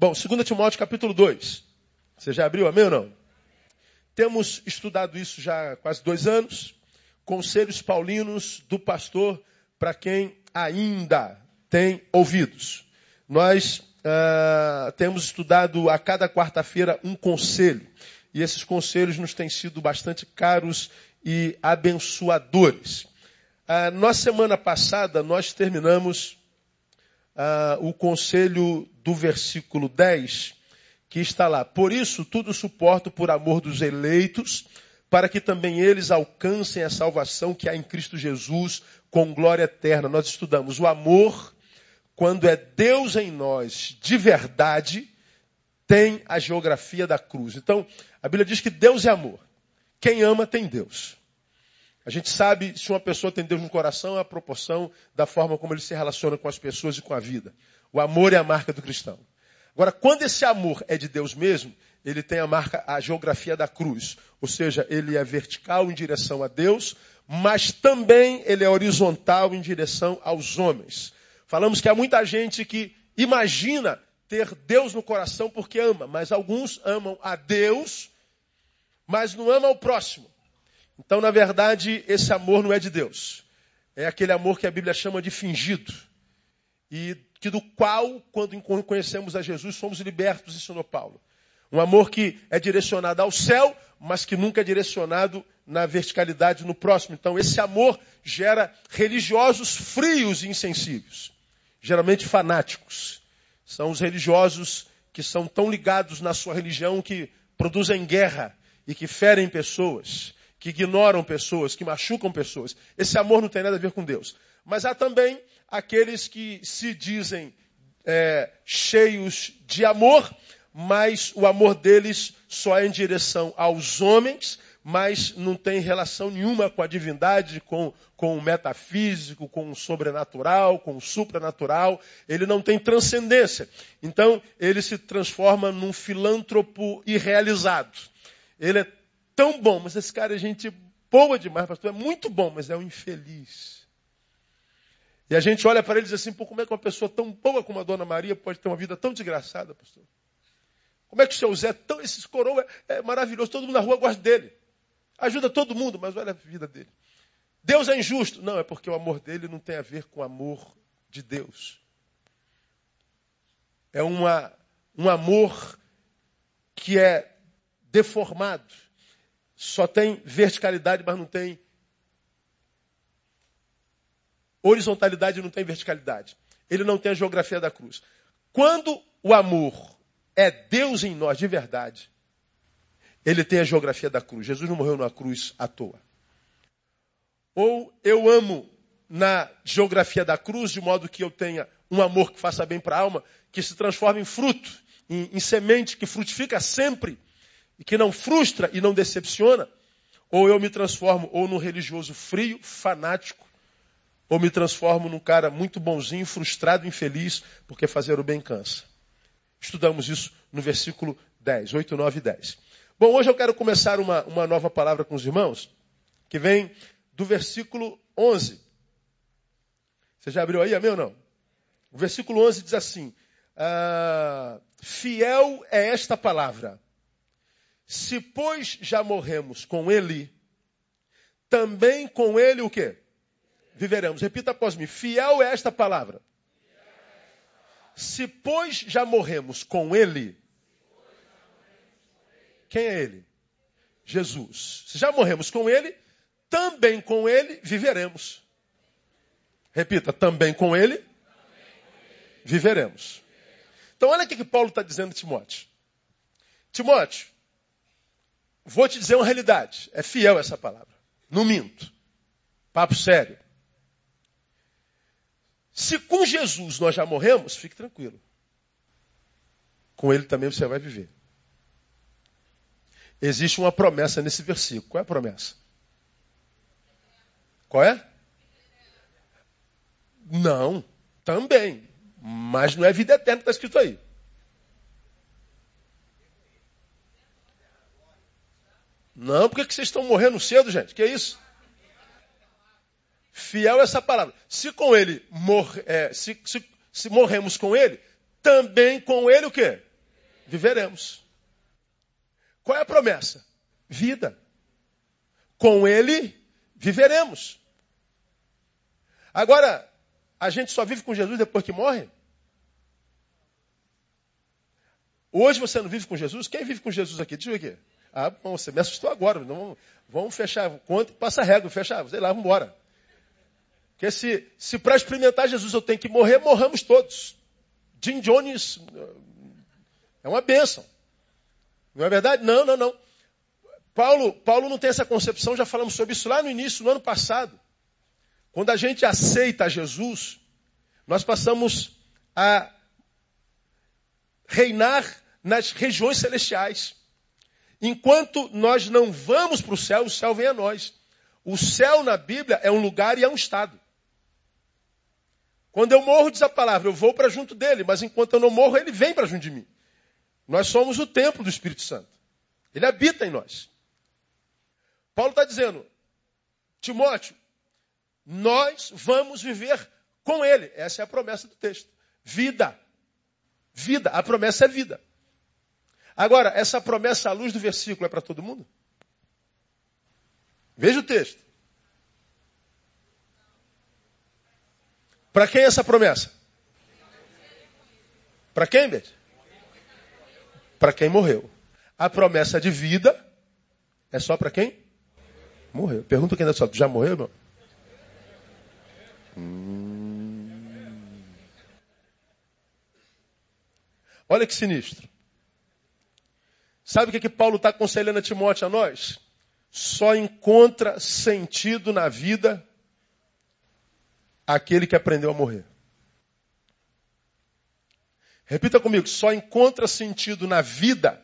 Bom, 2 Timóteo capítulo 2. Você já abriu, amém ou não? Temos estudado isso já há quase dois anos. Conselhos paulinos do pastor para quem ainda tem ouvidos. Nós uh, temos estudado a cada quarta-feira um conselho. E esses conselhos nos têm sido bastante caros e abençoadores. Uh, na semana passada, nós terminamos uh, o conselho do versículo 10, que está lá. Por isso, tudo suporto por amor dos eleitos, para que também eles alcancem a salvação que há em Cristo Jesus com glória eterna. Nós estudamos o amor, quando é Deus em nós de verdade, tem a geografia da cruz. Então, a Bíblia diz que Deus é amor. Quem ama tem Deus. A gente sabe se uma pessoa tem Deus no coração é a proporção da forma como ele se relaciona com as pessoas e com a vida. O amor é a marca do cristão. Agora, quando esse amor é de Deus mesmo, ele tem a marca, a geografia da cruz. Ou seja, ele é vertical em direção a Deus, mas também ele é horizontal em direção aos homens. Falamos que há muita gente que imagina ter Deus no coração porque ama, mas alguns amam a Deus, mas não amam ao próximo. Então, na verdade, esse amor não é de Deus. É aquele amor que a Bíblia chama de fingido. E que do qual, quando conhecemos a Jesus, somos libertos, ensinou Paulo. Um amor que é direcionado ao céu, mas que nunca é direcionado na verticalidade no próximo. Então, esse amor gera religiosos frios e insensíveis, geralmente fanáticos. São os religiosos que são tão ligados na sua religião que produzem guerra e que ferem pessoas que ignoram pessoas, que machucam pessoas. Esse amor não tem nada a ver com Deus. Mas há também aqueles que se dizem é, cheios de amor, mas o amor deles só é em direção aos homens, mas não tem relação nenhuma com a divindade, com, com o metafísico, com o sobrenatural, com o supranatural. Ele não tem transcendência. Então, ele se transforma num filântropo irrealizado. Ele é tão bom, mas esse cara é gente boa demais, pastor, é muito bom, mas é um infeliz. E a gente olha para ele e diz assim, pô, como é que uma pessoa tão boa como a Dona Maria pode ter uma vida tão desgraçada, pastor? Como é que o seu Zé, tão, esse coroa é, é maravilhoso, todo mundo na rua gosta dele. Ajuda todo mundo, mas olha a vida dele. Deus é injusto. Não, é porque o amor dele não tem a ver com o amor de Deus. É uma, um amor que é deformado só tem verticalidade, mas não tem horizontalidade, não tem verticalidade. Ele não tem a geografia da cruz. Quando o amor é Deus em nós de verdade, ele tem a geografia da cruz. Jesus não morreu na cruz à toa. Ou eu amo na geografia da cruz, de modo que eu tenha um amor que faça bem para a alma, que se transforma em fruto, em, em semente que frutifica sempre e que não frustra e não decepciona, ou eu me transformo ou num religioso frio, fanático, ou me transformo num cara muito bonzinho, frustrado, infeliz, porque fazer o bem cansa. Estudamos isso no versículo 10, 8, 9 e 10. Bom, hoje eu quero começar uma, uma nova palavra com os irmãos, que vem do versículo 11. Você já abriu aí, amém ou não? O versículo 11 diz assim: ah, Fiel é esta palavra se, pois, já morremos com ele, também com ele o quê? Viveremos. Repita após mim. Fiel é esta palavra. Se, pois, já morremos com ele, quem é ele? Jesus. Se já morremos com ele, também com ele viveremos. Repita, também com ele viveremos. Então, olha o que Paulo está dizendo a Timóteo. Timóteo, Vou te dizer uma realidade. É fiel essa palavra. Não minto. Papo sério. Se com Jesus nós já morremos, fique tranquilo. Com ele também você vai viver. Existe uma promessa nesse versículo. Qual é a promessa? Qual é? Não, também. Mas não é vida eterna que está escrito aí. Não, por que vocês estão morrendo cedo, gente? Que é isso? Fiel é essa palavra. Se com ele mor é, se, se, se morremos com ele, também com ele o quê? viveremos. Qual é a promessa? Vida. Com ele viveremos. Agora, a gente só vive com Jesus depois que morre? Hoje você não vive com Jesus? Quem vive com Jesus aqui? Deixa eu ver aqui. Ah, bom, você me assustou agora. Não, vamos fechar conta, passa a régua, fecha, sei lá, vamos embora. Porque se, se para experimentar Jesus eu tenho que morrer, morramos todos. Jim Jones é uma bênção. Não é verdade? Não, não, não. Paulo, Paulo não tem essa concepção, já falamos sobre isso lá no início, no ano passado. Quando a gente aceita Jesus, nós passamos a reinar nas regiões celestiais. Enquanto nós não vamos para o céu, o céu vem a nós. O céu na Bíblia é um lugar e é um estado. Quando eu morro, diz a palavra, eu vou para junto dele, mas enquanto eu não morro, ele vem para junto de mim. Nós somos o templo do Espírito Santo. Ele habita em nós. Paulo está dizendo, Timóteo, nós vamos viver com ele. Essa é a promessa do texto. Vida. Vida. A promessa é vida. Agora, essa promessa à luz do versículo é para todo mundo? Veja o texto. Para quem é essa promessa? Para quem, Beth? Para quem morreu. A promessa de vida é só para quem? Morreu. Pergunta quem é só. Já morreu, irmão? Hum. Olha que sinistro. Sabe o que, que Paulo está aconselhando a Timóteo a nós? Só encontra sentido na vida aquele que aprendeu a morrer. Repita comigo, só encontra sentido na vida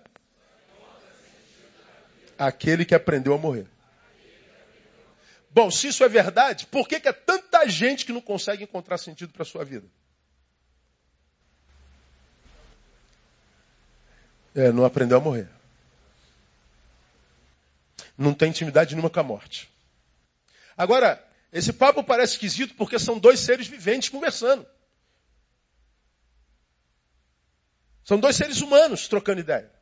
aquele que aprendeu a morrer. Bom, se isso é verdade, por que, que é tanta gente que não consegue encontrar sentido para a sua vida? É, não aprendeu a morrer. Não tem intimidade nenhuma com a morte. Agora, esse papo parece esquisito porque são dois seres viventes conversando. São dois seres humanos trocando ideia.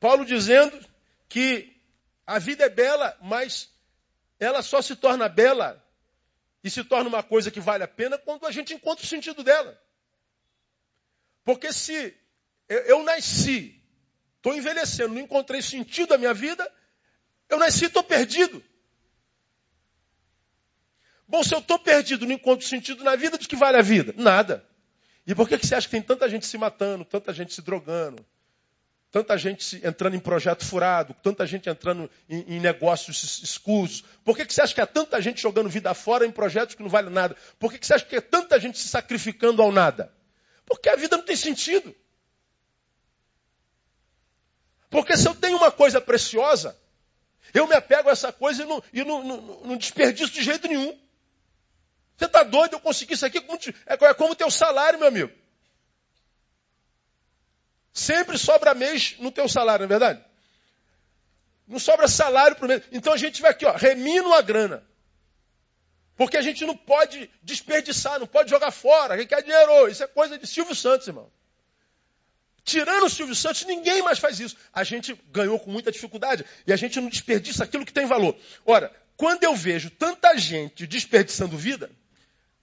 Paulo dizendo que a vida é bela, mas ela só se torna bela e se torna uma coisa que vale a pena quando a gente encontra o sentido dela. Porque se eu, nasci, estou envelhecendo, não encontrei sentido da minha vida, eu nasci e estou perdido. Bom, se eu estou perdido, não encontro sentido na vida, de que vale a vida? Nada. E por que, que você acha que tem tanta gente se matando, tanta gente se drogando, tanta gente entrando em projeto furado, tanta gente entrando em, em negócios escusos? Por que, que você acha que há tanta gente jogando vida fora em projetos que não valem nada? Por que, que você acha que há tanta gente se sacrificando ao nada? Porque a vida não tem sentido. Porque se eu tenho uma coisa preciosa, eu me apego a essa coisa e não, e não, não, não desperdício de jeito nenhum. Você está doido? Eu consegui isso aqui. É, é como o teu salário, meu amigo. Sempre sobra mês no teu salário, não é verdade? Não sobra salário para o mês. Então a gente vai aqui, ó, remino a grana. Porque a gente não pode desperdiçar, não pode jogar fora. Quem quer dinheiro? Isso é coisa de Silvio Santos, irmão. Tirando o Silvio Santos, ninguém mais faz isso. A gente ganhou com muita dificuldade e a gente não desperdiça aquilo que tem valor. Ora, quando eu vejo tanta gente desperdiçando vida,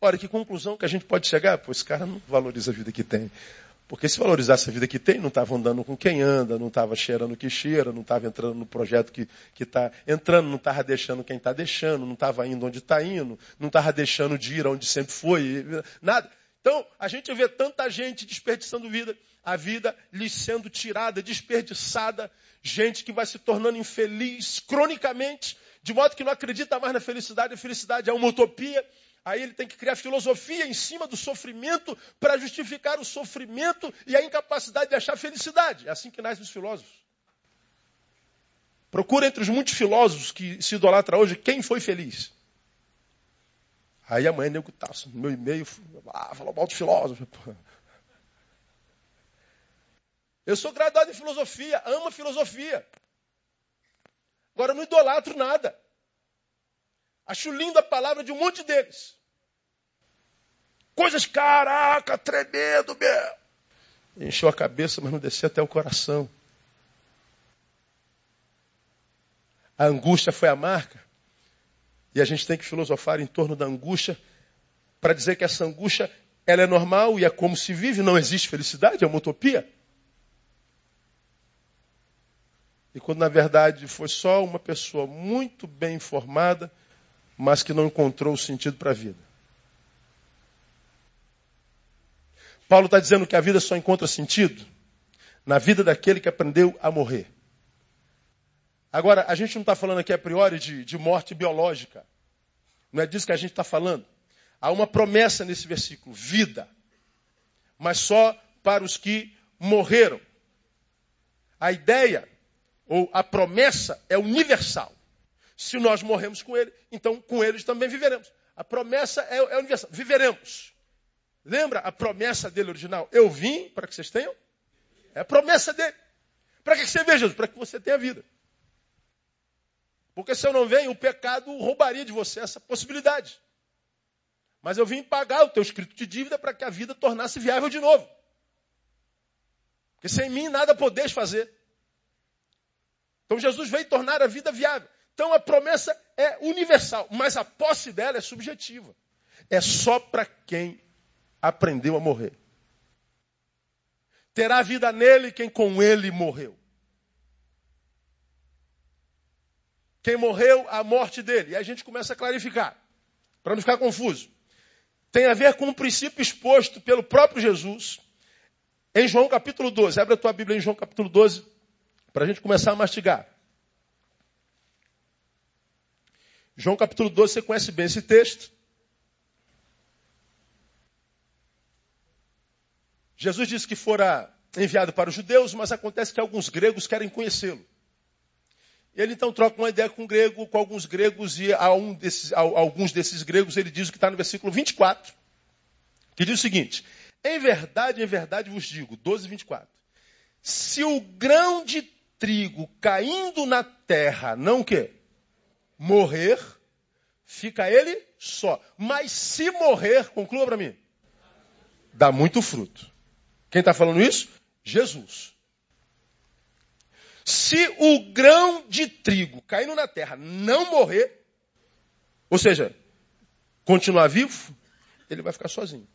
Olha, que conclusão que a gente pode chegar? Pô, esse cara não valoriza a vida que tem. Porque se valorizasse a vida que tem, não estava andando com quem anda, não estava cheirando o que cheira, não estava entrando no projeto que está entrando, não estava deixando quem está deixando, não estava indo onde está indo, não estava deixando de ir onde sempre foi, nada. Então, a gente vê tanta gente desperdiçando vida, a vida lhe sendo tirada, desperdiçada, gente que vai se tornando infeliz cronicamente, de modo que não acredita mais na felicidade, a felicidade é uma utopia, Aí ele tem que criar filosofia em cima do sofrimento para justificar o sofrimento e a incapacidade de achar felicidade. É assim que nascem os filósofos. Procura entre os muitos filósofos que se idolatra hoje quem foi feliz. Aí amanhã nego tá, no meu e-mail, ah, falou mal de filósofo. Eu sou graduado em filosofia, amo filosofia. Agora não idolatro nada. Acho linda a palavra de um monte deles. Coisas, caraca, tremendo, meu. encheu a cabeça, mas não desceu até o coração. A angústia foi a marca. E a gente tem que filosofar em torno da angústia para dizer que essa angústia ela é normal e é como se vive, não existe felicidade, é uma utopia. E quando na verdade foi só uma pessoa muito bem informada, mas que não encontrou o sentido para a vida. Paulo está dizendo que a vida só encontra sentido na vida daquele que aprendeu a morrer. Agora, a gente não está falando aqui a priori de, de morte biológica. Não é disso que a gente está falando. Há uma promessa nesse versículo: vida. Mas só para os que morreram. A ideia, ou a promessa, é universal. Se nós morremos com ele, então com eles também viveremos. A promessa é, é universal. Viveremos. Lembra a promessa dele original? Eu vim para que vocês tenham. É a promessa dele. Para que você veja, Jesus? Para que você tenha vida. Porque se eu não venho, o pecado roubaria de você essa possibilidade. Mas eu vim pagar o teu escrito de dívida para que a vida tornasse viável de novo. Porque sem mim nada podeis fazer. Então Jesus veio tornar a vida viável. Então a promessa é universal, mas a posse dela é subjetiva. É só para quem aprendeu a morrer. Terá vida nele quem com ele morreu. Quem morreu, a morte dele. E a gente começa a clarificar, para não ficar confuso. Tem a ver com um princípio exposto pelo próprio Jesus em João capítulo 12. Abre a tua Bíblia em João capítulo 12, para a gente começar a mastigar. João capítulo 12, você conhece bem esse texto. Jesus disse que fora enviado para os judeus, mas acontece que alguns gregos querem conhecê-lo. Ele então troca uma ideia com um grego, com alguns gregos, e a, um desses, a, alguns desses gregos ele diz o que está no versículo 24, que diz o seguinte: Em verdade, em verdade vos digo, 12, 24. Se o grão de trigo caindo na terra não quê? Morrer, fica ele só. Mas se morrer, conclua para mim, dá muito fruto. Quem está falando isso? Jesus. Se o grão de trigo caindo na terra não morrer, ou seja, continuar vivo, ele vai ficar sozinho.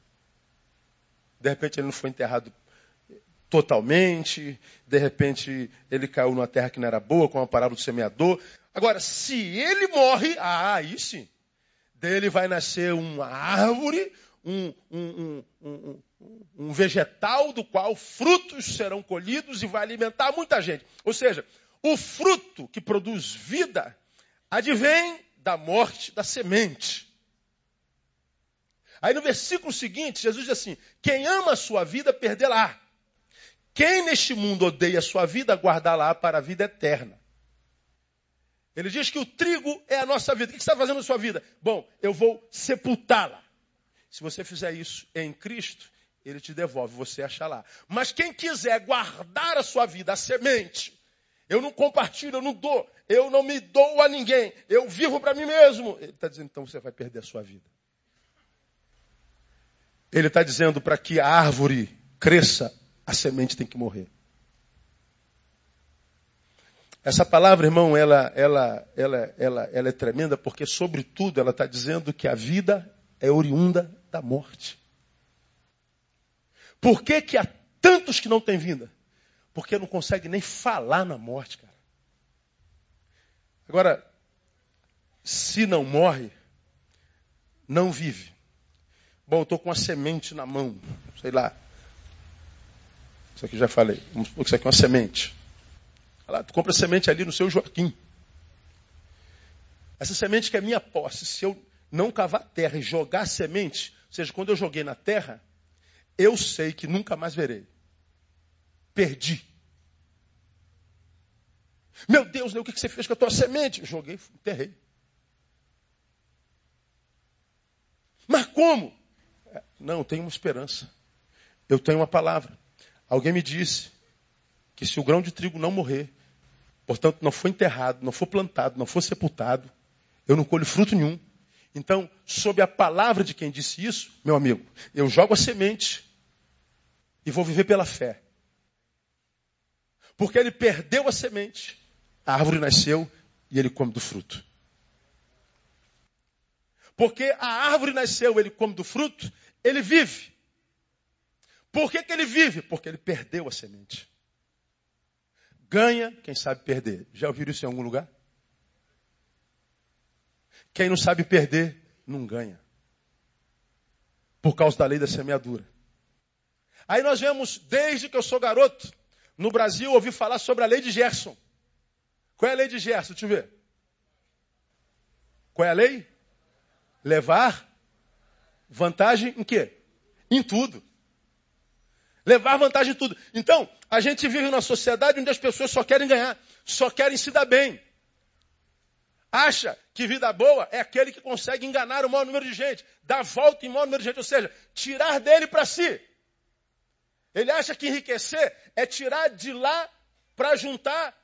De repente ele não foi enterrado totalmente, de repente ele caiu numa terra que não era boa, com a parábola do semeador. Agora, se ele morre, ah, aí sim. Dele vai nascer uma árvore, um, um, um, um vegetal do qual frutos serão colhidos e vai alimentar muita gente. Ou seja, o fruto que produz vida advém da morte da semente. Aí no versículo seguinte, Jesus diz assim: Quem ama a sua vida, perdê-la. Quem neste mundo odeia a sua vida, guardá-la para a vida eterna. Ele diz que o trigo é a nossa vida. O que você está fazendo na sua vida? Bom, eu vou sepultá-la. Se você fizer isso em Cristo, ele te devolve, você acha lá. Mas quem quiser guardar a sua vida, a semente, eu não compartilho, eu não dou, eu não me dou a ninguém, eu vivo para mim mesmo. Ele está dizendo, então você vai perder a sua vida. Ele está dizendo para que a árvore cresça, a semente tem que morrer. Essa palavra, irmão, ela, ela, ela, ela, ela é tremenda porque, sobretudo, ela está dizendo que a vida é oriunda da morte. Por que, que há tantos que não têm vinda? Porque não conseguem nem falar na morte, cara. Agora, se não morre, não vive. Bom, eu estou com uma semente na mão, sei lá. Isso aqui já falei. Vamos supor que isso aqui é uma semente. Lá, tu compra semente ali no seu Joaquim. Essa semente que é minha posse, se eu não cavar terra e jogar semente, ou seja, quando eu joguei na terra, eu sei que nunca mais verei. Perdi. Meu Deus, né, o que você fez com a tua semente? Joguei, enterrei. Mas como? É, não, eu tenho uma esperança. Eu tenho uma palavra. Alguém me disse que se o grão de trigo não morrer, portanto não for enterrado, não for plantado, não for sepultado, eu não colho fruto nenhum. Então, sob a palavra de quem disse isso, meu amigo, eu jogo a semente e vou viver pela fé. Porque ele perdeu a semente, a árvore nasceu e ele come do fruto. Porque a árvore nasceu, ele come do fruto, ele vive. Por que, que ele vive? Porque ele perdeu a semente. Ganha quem sabe perder. Já ouviram isso em algum lugar? Quem não sabe perder, não ganha. Por causa da lei da semeadura. Aí nós vemos, desde que eu sou garoto, no Brasil, ouvi falar sobre a lei de Gerson. Qual é a lei de Gerson? Deixa eu ver. Qual é a lei? Levar vantagem em quê? Em tudo. Levar vantagem em tudo. Então, a gente vive numa sociedade onde as pessoas só querem ganhar, só querem se dar bem. Acha que vida boa é aquele que consegue enganar o maior número de gente, dar volta em maior número de gente, ou seja, tirar dele para si. Ele acha que enriquecer é tirar de lá para juntar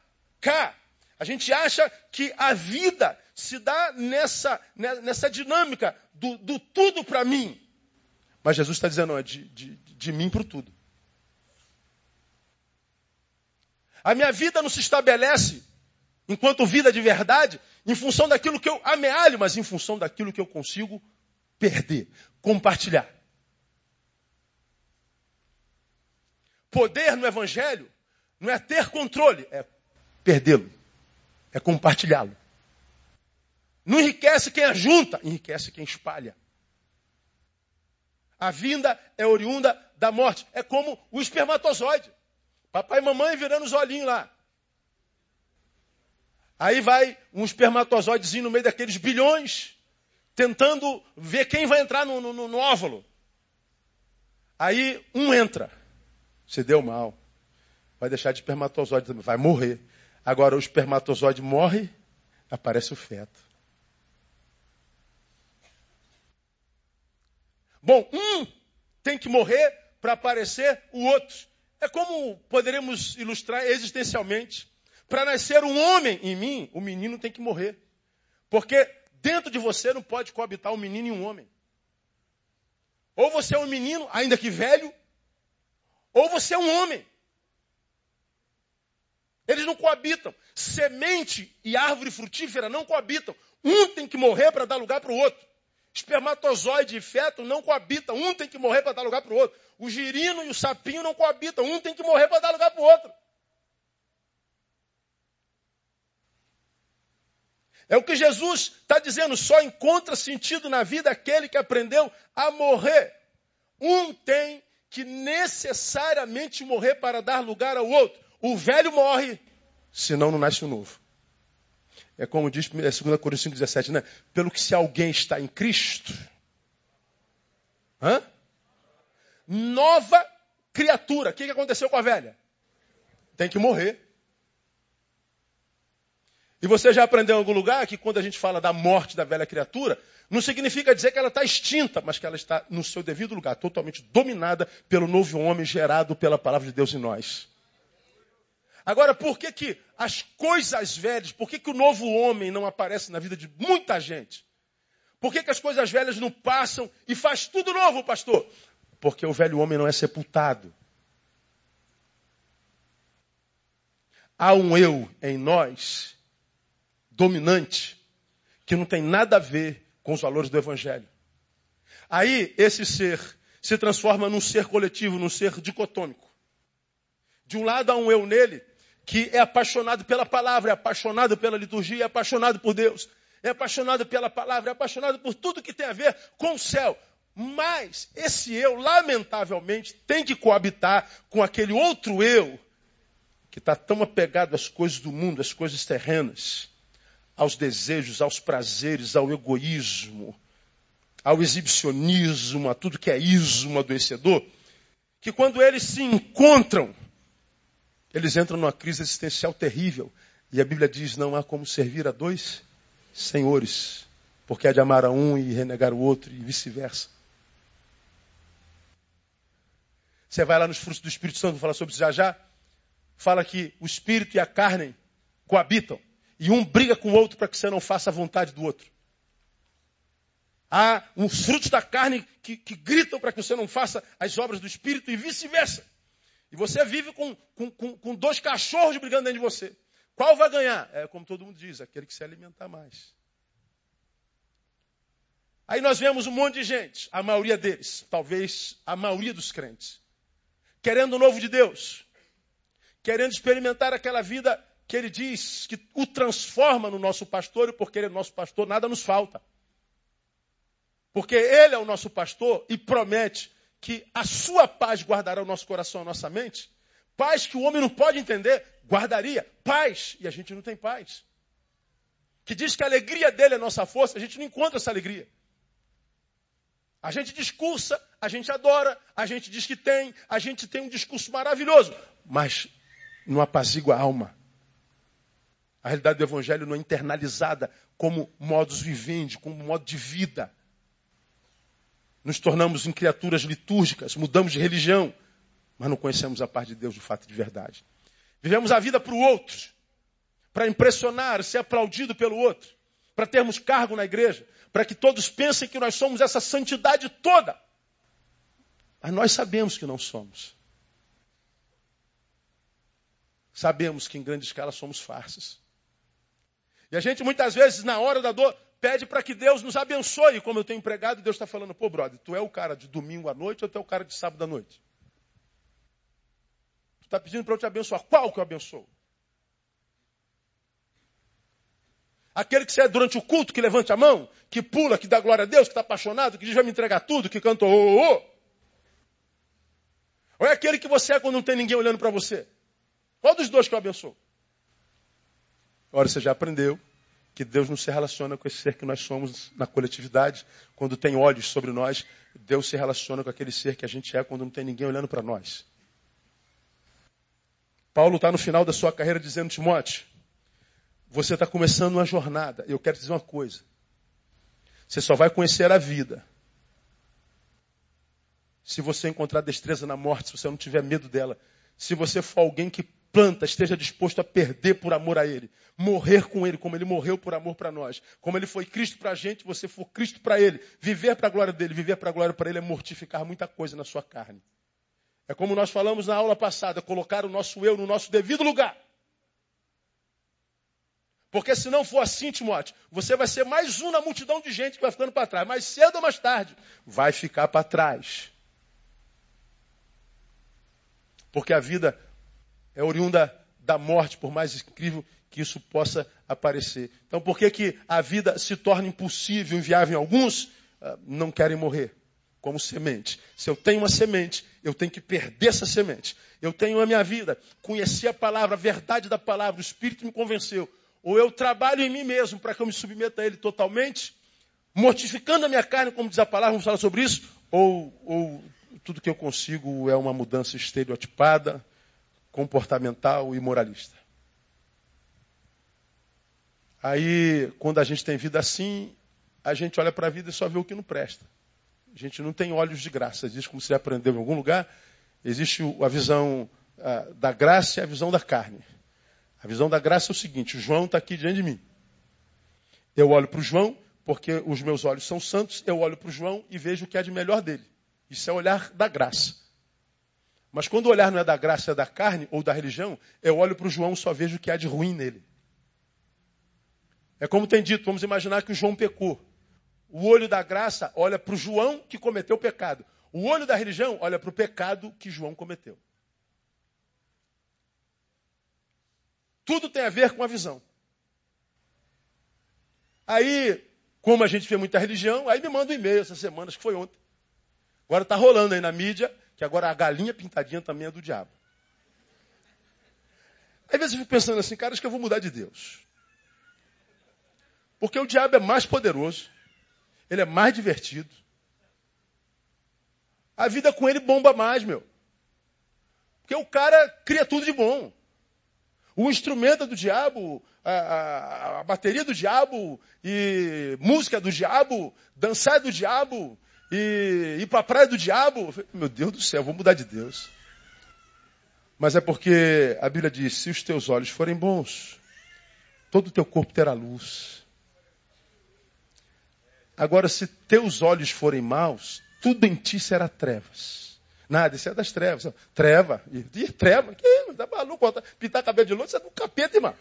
cá. A gente acha que a vida se dá nessa, nessa dinâmica do, do tudo para mim. Mas Jesus está dizendo, não, é de, de, de mim para o tudo. A minha vida não se estabelece, enquanto vida de verdade, em função daquilo que eu amealho, mas em função daquilo que eu consigo perder, compartilhar. Poder no Evangelho não é ter controle, é perdê-lo, é compartilhá-lo. Não enriquece quem ajunta, enriquece quem espalha. A vinda é oriunda da morte. É como o espermatozoide. Papai e mamãe virando os olhinhos lá. Aí vai um espermatozoidezinho no meio daqueles bilhões, tentando ver quem vai entrar no, no, no óvulo. Aí um entra. Se deu mal. Vai deixar de espermatozoide também. Vai morrer. Agora o espermatozoide morre, aparece o feto. Bom, um tem que morrer para aparecer o outro. É como poderemos ilustrar existencialmente. Para nascer um homem em mim, o menino tem que morrer. Porque dentro de você não pode coabitar um menino e um homem. Ou você é um menino, ainda que velho, ou você é um homem. Eles não coabitam. Semente e árvore frutífera não coabitam. Um tem que morrer para dar lugar para o outro. Espermatozoide e feto não coabitam. Um tem que morrer para dar lugar para o outro. O girino e o sapinho não coabitam. Um tem que morrer para dar lugar para o outro. É o que Jesus está dizendo. Só encontra sentido na vida aquele que aprendeu a morrer. Um tem que necessariamente morrer para dar lugar ao outro. O velho morre, senão não nasce o novo. É como diz 2 Coríntios 5,17, né? Pelo que se alguém está em Cristo, hã? nova criatura. O que aconteceu com a velha? Tem que morrer. E você já aprendeu em algum lugar que quando a gente fala da morte da velha criatura, não significa dizer que ela está extinta, mas que ela está no seu devido lugar, totalmente dominada pelo novo homem gerado pela palavra de Deus em nós. Agora, por que, que as coisas velhas, por que, que o novo homem não aparece na vida de muita gente? Por que, que as coisas velhas não passam e faz tudo novo, pastor? Porque o velho homem não é sepultado. Há um eu em nós, dominante, que não tem nada a ver com os valores do Evangelho. Aí, esse ser se transforma num ser coletivo, num ser dicotômico. De um lado há um eu nele que é apaixonado pela palavra, é apaixonado pela liturgia, é apaixonado por Deus, é apaixonado pela palavra, é apaixonado por tudo que tem a ver com o céu. Mas esse eu, lamentavelmente, tem que coabitar com aquele outro eu que está tão apegado às coisas do mundo, às coisas terrenas, aos desejos, aos prazeres, ao egoísmo, ao exibicionismo, a tudo que é ismo adoecedor, que quando eles se encontram, eles entram numa crise existencial terrível. E a Bíblia diz: não há como servir a dois senhores, porque há de amar a um e renegar o outro, e vice-versa. Você vai lá nos frutos do Espírito Santo, vou falar sobre isso já já. Fala que o espírito e a carne coabitam. E um briga com o outro para que você não faça a vontade do outro. Há uns frutos da carne que, que gritam para que você não faça as obras do espírito e vice-versa. E você vive com, com, com, com dois cachorros brigando dentro de você. Qual vai ganhar? É como todo mundo diz, aquele que se alimentar mais. Aí nós vemos um monte de gente, a maioria deles, talvez a maioria dos crentes, querendo o novo de Deus, querendo experimentar aquela vida que ele diz que o transforma no nosso pastor, e porque ele é nosso pastor, nada nos falta. Porque ele é o nosso pastor e promete que a sua paz guardará o nosso coração, a nossa mente. Paz que o homem não pode entender, guardaria. Paz, e a gente não tem paz. Que diz que a alegria dele é nossa força, a gente não encontra essa alegria. A gente discursa, a gente adora, a gente diz que tem, a gente tem um discurso maravilhoso, mas não apazigua a alma. A realidade do Evangelho não é internalizada como modus vivendi, como modo de vida. Nos tornamos em criaturas litúrgicas, mudamos de religião, mas não conhecemos a parte de Deus de fato de verdade. Vivemos a vida para o outro, para impressionar, ser aplaudido pelo outro, para termos cargo na igreja, para que todos pensem que nós somos essa santidade toda. Mas nós sabemos que não somos. Sabemos que em grande escala somos farsas. E a gente muitas vezes, na hora da dor, pede para que Deus nos abençoe. Como eu tenho empregado, Deus está falando, pô, brother, tu é o cara de domingo à noite ou tu é o cara de sábado à noite? Tu está pedindo para eu te abençoar. Qual que eu abençoo? Aquele que você é durante o culto, que levante a mão, que pula, que dá glória a Deus, que está apaixonado, que diz vai me entregar tudo, que canta ô, ô, ô. Ou é aquele que você é quando não tem ninguém olhando para você? Qual dos dois que eu abençoo? Agora você já aprendeu que Deus não se relaciona com esse ser que nós somos na coletividade. Quando tem olhos sobre nós, Deus se relaciona com aquele ser que a gente é quando não tem ninguém olhando para nós. Paulo está no final da sua carreira dizendo, Timóteo, você está começando uma jornada. Eu quero dizer uma coisa. Você só vai conhecer a vida se você encontrar destreza na morte, se você não tiver medo dela. Se você for alguém que planta, esteja disposto a perder por amor a Ele. Morrer com Ele, como Ele morreu por amor para nós. Como Ele foi Cristo para a gente, você for Cristo para Ele. Viver para a glória dEle, viver para a glória para Ele é mortificar muita coisa na sua carne. É como nós falamos na aula passada, colocar o nosso eu no nosso devido lugar. Porque se não for assim, Timóteo, você vai ser mais um na multidão de gente que vai ficando para trás. Mais cedo ou mais tarde, vai ficar para trás. Porque a vida é oriunda da morte, por mais incrível que isso possa aparecer. Então, por que, que a vida se torna impossível, inviável em alguns? Uh, não querem morrer como semente. Se eu tenho uma semente, eu tenho que perder essa semente. Eu tenho a minha vida, conheci a palavra, a verdade da palavra, o Espírito me convenceu. Ou eu trabalho em mim mesmo para que eu me submeta a Ele totalmente, mortificando a minha carne, como diz a palavra, vamos falar sobre isso, ou, ou tudo que eu consigo é uma mudança estereotipada, comportamental e moralista. Aí, quando a gente tem vida assim, a gente olha para a vida e só vê o que não presta. A gente não tem olhos de graça. Existe, como você aprendeu em algum lugar, existe a visão da graça e a visão da carne. A visão da graça é o seguinte: o João está aqui diante de mim. Eu olho para o João, porque os meus olhos são santos, eu olho para o João e vejo o que há de melhor dele. Isso é olhar da graça. Mas quando o olhar não é da graça, é da carne ou da religião, eu olho para o João e só vejo o que há de ruim nele. É como tem dito, vamos imaginar que o João pecou. O olho da graça olha para o João que cometeu o pecado. O olho da religião olha para o pecado que João cometeu. Tudo tem a ver com a visão. Aí, como a gente vê muita religião, aí me manda um e-mail essa semana, acho que foi ontem. Agora está rolando aí na mídia que agora a galinha pintadinha também é do diabo. Às vezes eu fico pensando assim, cara, acho que eu vou mudar de Deus. Porque o diabo é mais poderoso, ele é mais divertido. A vida com ele bomba mais, meu. Porque o cara cria tudo de bom. O instrumento do diabo, a, a, a, bateria do diabo, e música do diabo, dançar do diabo, e ir para a praia do diabo. Meu Deus do céu, vou mudar de Deus. Mas é porque a Bíblia diz: se os teus olhos forem bons, todo o teu corpo terá luz. Agora, se teus olhos forem maus, tudo em ti será trevas. Nada, isso é das trevas. Treva. E, treva? Que? Tá maluco? Pintar cabelo de louro, isso é do capeta, irmão.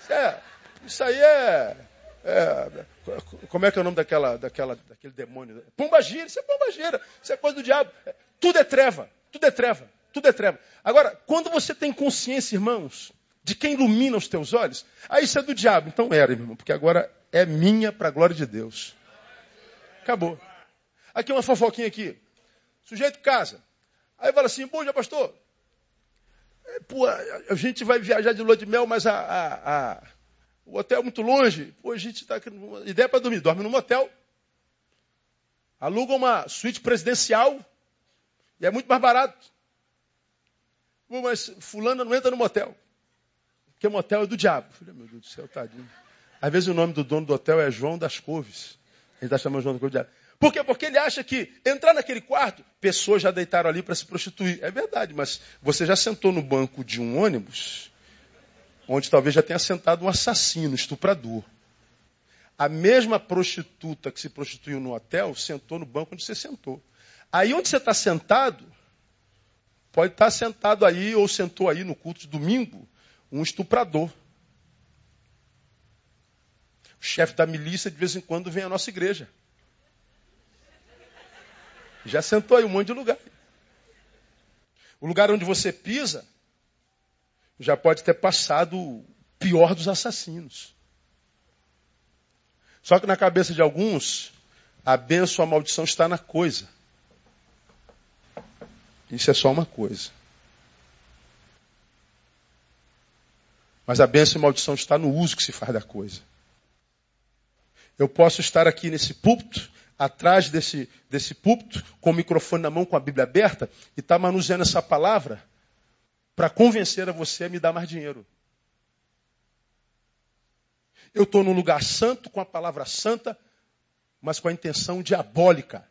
Isso, é, isso aí é, é, Como é que é o nome daquela, daquela, daquele demônio? Pombagira, isso é pombagira. Isso é coisa do diabo. Tudo é treva. Tudo é treva. Tudo é treva. Agora, quando você tem consciência, irmãos, de quem ilumina os teus olhos, aí isso é do diabo. Então era, irmão, porque agora é minha para a glória de Deus. Acabou. Aqui uma fofoquinha aqui. Sujeito casa. Aí fala assim, pô, já pastor, é, pô, a gente vai viajar de lua de mel, mas a, a, a, o hotel é muito longe. Pô, a gente está aqui. Ideia para dormir. Dorme num motel. Aluga uma suíte presidencial. E é muito mais barato. Pô, mas fulana não entra no motel. Porque motel é do diabo. Falei, meu Deus do céu, tadinho. Às vezes o nome do dono do hotel é João das Couves. A gente está chamando João das Couves de diabo. Por quê? Porque ele acha que entrar naquele quarto, pessoas já deitaram ali para se prostituir. É verdade, mas você já sentou no banco de um ônibus, onde talvez já tenha sentado um assassino, estuprador. A mesma prostituta que se prostituiu no hotel sentou no banco onde você sentou. Aí onde você está sentado, pode estar tá sentado aí ou sentou aí no culto de domingo, um estuprador. O chefe da milícia de vez em quando vem à nossa igreja. Já sentou aí um monte de lugar. O lugar onde você pisa já pode ter passado o pior dos assassinos. Só que na cabeça de alguns, a bênção, a maldição está na coisa. Isso é só uma coisa. Mas a bênção e a maldição está no uso que se faz da coisa. Eu posso estar aqui nesse púlpito atrás desse, desse púlpito, com o microfone na mão, com a Bíblia aberta, e está manuseando essa palavra para convencer a você a me dar mais dinheiro. Eu estou num lugar santo, com a palavra santa, mas com a intenção diabólica.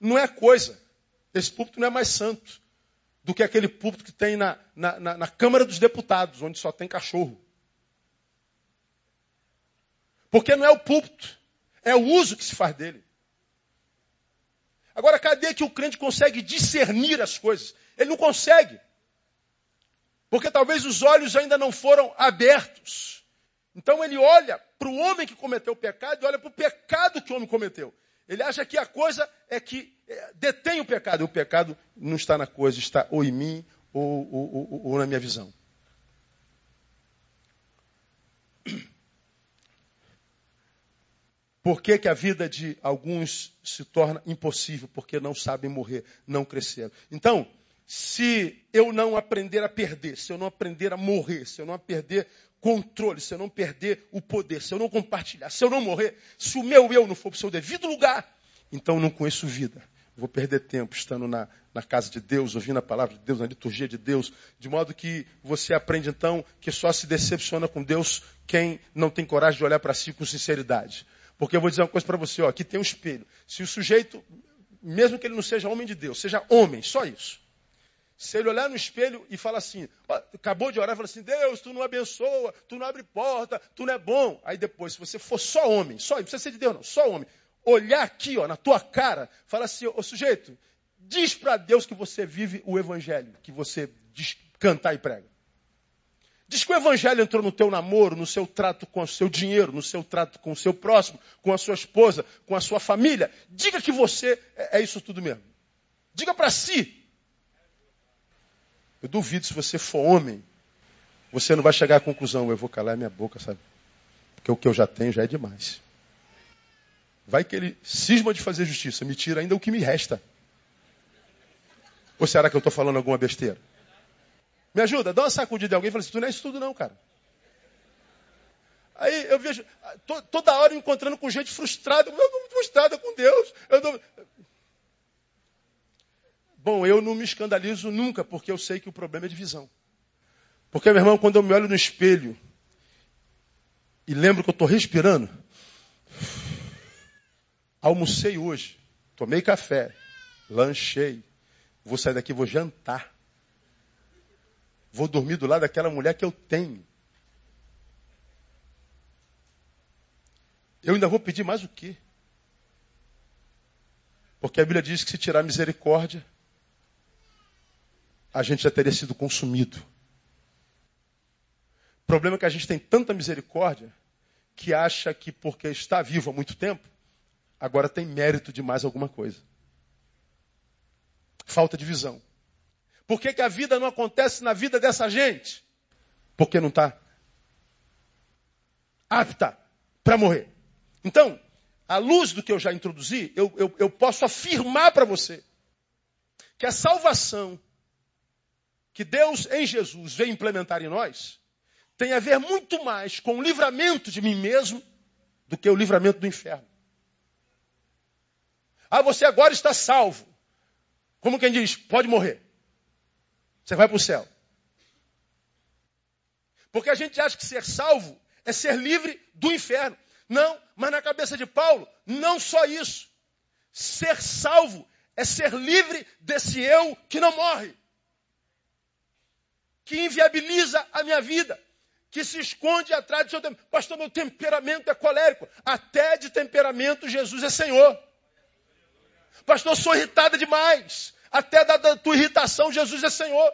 Não é coisa. Esse púlpito não é mais santo do que aquele púlpito que tem na, na, na, na Câmara dos Deputados, onde só tem cachorro. Porque não é o púlpito, é o uso que se faz dele. Agora, cadê que o crente consegue discernir as coisas? Ele não consegue. Porque talvez os olhos ainda não foram abertos. Então ele olha para o homem que cometeu o pecado e olha para o pecado que o homem cometeu. Ele acha que a coisa é que é, detém o pecado. E o pecado não está na coisa, está ou em mim ou, ou, ou, ou na minha visão. Por que, que a vida de alguns se torna impossível? Porque não sabem morrer, não cresceram. Então, se eu não aprender a perder, se eu não aprender a morrer, se eu não perder controle, se eu não perder o poder, se eu não compartilhar, se eu não morrer, se o meu eu não for para o seu devido lugar, então eu não conheço vida. vou perder tempo estando na, na casa de Deus, ouvindo a palavra de Deus, na liturgia de Deus, de modo que você aprende então que só se decepciona com Deus quem não tem coragem de olhar para si com sinceridade. Porque eu vou dizer uma coisa para você, ó, aqui tem um espelho. Se o sujeito, mesmo que ele não seja homem de Deus, seja homem, só isso. Se ele olhar no espelho e falar assim, ó, acabou de orar e falar assim, Deus, tu não abençoa, tu não abre porta, tu não é bom. Aí depois, se você for só homem, só, não precisa ser de Deus não, só homem, olhar aqui, ó, na tua cara, fala assim, ô sujeito, diz para Deus que você vive o evangelho, que você diz, e prega. Diz que o evangelho entrou no teu namoro, no seu trato com o seu dinheiro, no seu trato com o seu próximo, com a sua esposa, com a sua família. Diga que você é, é isso tudo mesmo. Diga para si. Eu duvido se você for homem, você não vai chegar à conclusão, eu vou calar minha boca, sabe? Porque o que eu já tenho já é demais. Vai que ele cisma de fazer justiça, me tira ainda o que me resta. Ou será que eu estou falando alguma besteira? Me ajuda, dá uma sacudida em alguém e fala assim, tu não é isso tudo não, cara. Aí eu vejo, to, toda hora encontrando com gente frustrada, eu estou frustrada com Deus. Eu. Bom, eu não me escandalizo nunca, porque eu sei que o problema é de visão. Porque, meu irmão, quando eu me olho no espelho e lembro que eu estou respirando, almocei hoje, tomei café, lanchei, vou sair daqui, vou jantar. Vou dormir do lado daquela mulher que eu tenho. Eu ainda vou pedir mais o quê? Porque a Bíblia diz que se tirar misericórdia, a gente já teria sido consumido. O problema é que a gente tem tanta misericórdia que acha que porque está vivo há muito tempo, agora tem mérito de mais alguma coisa. Falta de visão. Por que, que a vida não acontece na vida dessa gente? Porque não está apta para morrer. Então, à luz do que eu já introduzi, eu, eu, eu posso afirmar para você que a salvação que Deus em Jesus veio implementar em nós tem a ver muito mais com o livramento de mim mesmo do que o livramento do inferno. Ah, você agora está salvo. Como quem diz, pode morrer. Você vai para o céu. Porque a gente acha que ser salvo é ser livre do inferno. Não, mas na cabeça de Paulo, não só isso. Ser salvo é ser livre desse eu que não morre, que inviabiliza a minha vida, que se esconde atrás do seu tempo. Pastor, meu temperamento é colérico. Até de temperamento Jesus é Senhor. Pastor, sou irritada demais. Até da, da tua irritação Jesus é Senhor.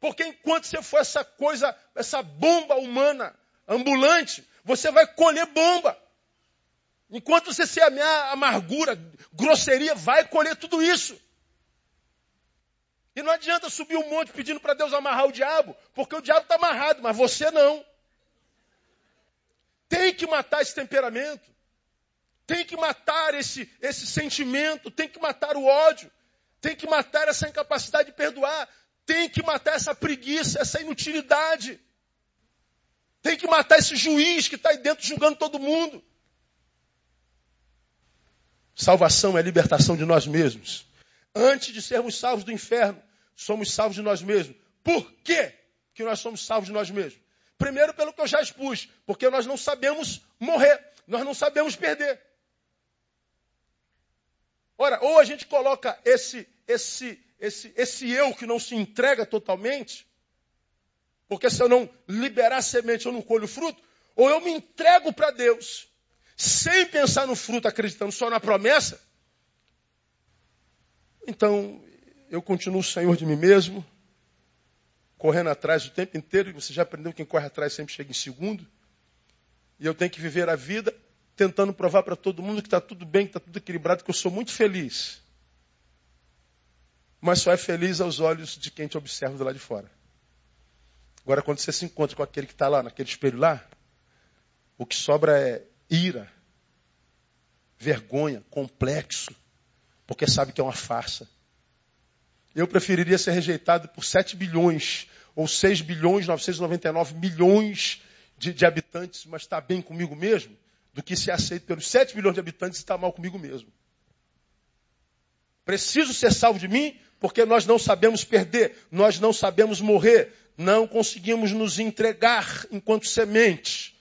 Porque enquanto você for essa coisa, essa bomba humana ambulante, você vai colher bomba. Enquanto você semear amargura, grosseria, vai colher tudo isso. E não adianta subir um monte pedindo para Deus amarrar o diabo, porque o diabo está amarrado, mas você não. Tem que matar esse temperamento. Tem que matar esse, esse sentimento. Tem que matar o ódio. Tem que matar essa incapacidade de perdoar. Tem que matar essa preguiça, essa inutilidade. Tem que matar esse juiz que está aí dentro julgando todo mundo. Salvação é libertação de nós mesmos. Antes de sermos salvos do inferno, somos salvos de nós mesmos. Por quê que nós somos salvos de nós mesmos? Primeiro, pelo que eu já expus, porque nós não sabemos morrer, nós não sabemos perder. Ora, ou a gente coloca esse, esse, esse, esse eu que não se entrega totalmente, porque se eu não liberar a semente, eu não colho fruto. Ou eu me entrego para Deus, sem pensar no fruto, acreditando só na promessa. Então, eu continuo senhor de mim mesmo, correndo atrás o tempo inteiro, e você já aprendeu que quem corre atrás sempre chega em segundo. E eu tenho que viver a vida tentando provar para todo mundo que está tudo bem, que está tudo equilibrado, que eu sou muito feliz. Mas só é feliz aos olhos de quem te observa do lado de fora. Agora, quando você se encontra com aquele que está lá, naquele espelho lá, o que sobra é ira, vergonha, complexo, porque sabe que é uma farsa. Eu preferiria ser rejeitado por 7 bilhões ou 6 bilhões 999 milhões de, de habitantes, mas estar tá bem comigo mesmo, do que ser aceito pelos 7 bilhões de habitantes e estar mal comigo mesmo. Preciso ser salvo de mim, porque nós não sabemos perder, nós não sabemos morrer, não conseguimos nos entregar enquanto semente.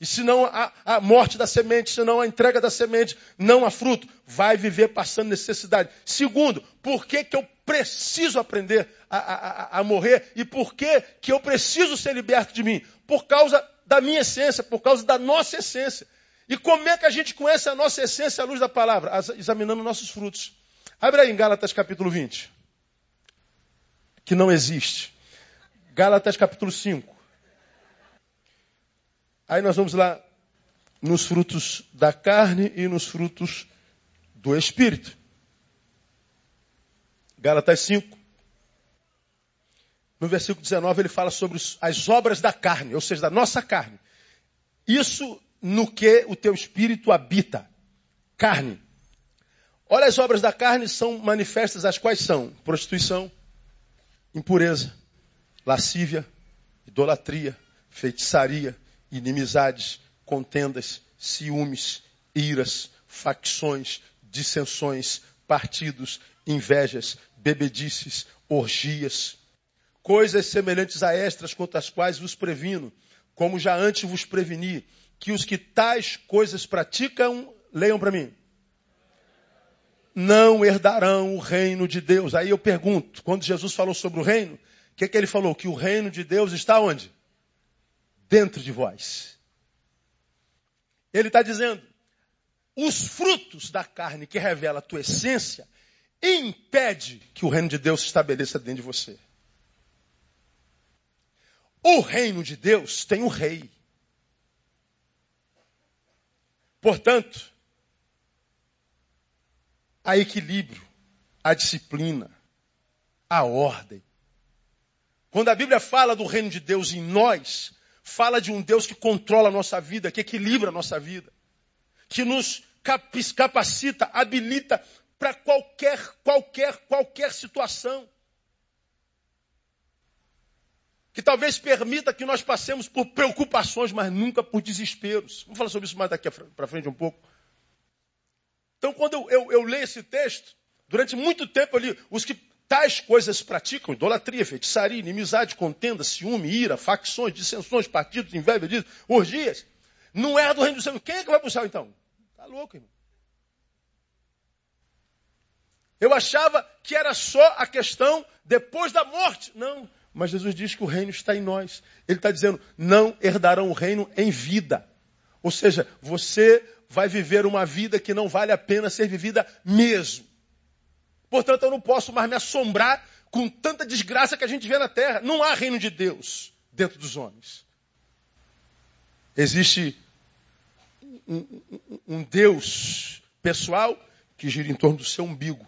E se não a, a morte da semente, se não a entrega da semente, não há fruto, vai viver passando necessidade. Segundo, por que, que eu preciso aprender a, a, a, morrer e por que, que eu preciso ser liberto de mim? Por causa da minha essência, por causa da nossa essência. E como é que a gente conhece a nossa essência à luz da palavra? Examinando nossos frutos. Abre aí em Gálatas capítulo 20. Que não existe. Gálatas capítulo 5. Aí nós vamos lá nos frutos da carne e nos frutos do espírito. Gálatas 5. No versículo 19 ele fala sobre as obras da carne, ou seja, da nossa carne. Isso no que o teu espírito habita. Carne. Olha, as obras da carne são manifestas, as quais são prostituição, impureza, lascívia, idolatria, feitiçaria, inimizades, contendas, ciúmes, iras, facções, dissensões, partidos, invejas, bebedices, orgias, coisas semelhantes a estas contra as quais vos previno, como já antes vos preveni, que os que tais coisas praticam, leiam para mim, não herdarão o reino de Deus. Aí eu pergunto, quando Jesus falou sobre o reino, que, que ele falou? Que o reino de Deus está onde? Dentro de vós. Ele está dizendo, os frutos da carne que revela a tua essência impede que o reino de Deus se estabeleça dentro de você. O reino de Deus tem um rei. Portanto, há equilíbrio, a disciplina, a ordem. Quando a Bíblia fala do reino de Deus em nós, fala de um Deus que controla a nossa vida, que equilibra a nossa vida, que nos capacita, habilita para qualquer, qualquer, qualquer situação. Que talvez permita que nós passemos por preocupações, mas nunca por desesperos. Vamos falar sobre isso mais daqui para frente um pouco. Então, quando eu, eu, eu leio esse texto, durante muito tempo eu li, os que tais coisas praticam, idolatria, feitiçaria, inimizade, contenda, ciúme, ira, facções, dissensões, partidos, inveja, orgias, não é do reino do céu. Quem é que vai para o céu então? Está louco, irmão. Eu achava que era só a questão depois da morte. Não. Mas Jesus diz que o reino está em nós. Ele está dizendo, não herdarão o reino em vida. Ou seja, você vai viver uma vida que não vale a pena ser vivida mesmo. Portanto, eu não posso mais me assombrar com tanta desgraça que a gente vê na terra. Não há reino de Deus dentro dos homens. Existe um, um, um Deus pessoal que gira em torno do seu umbigo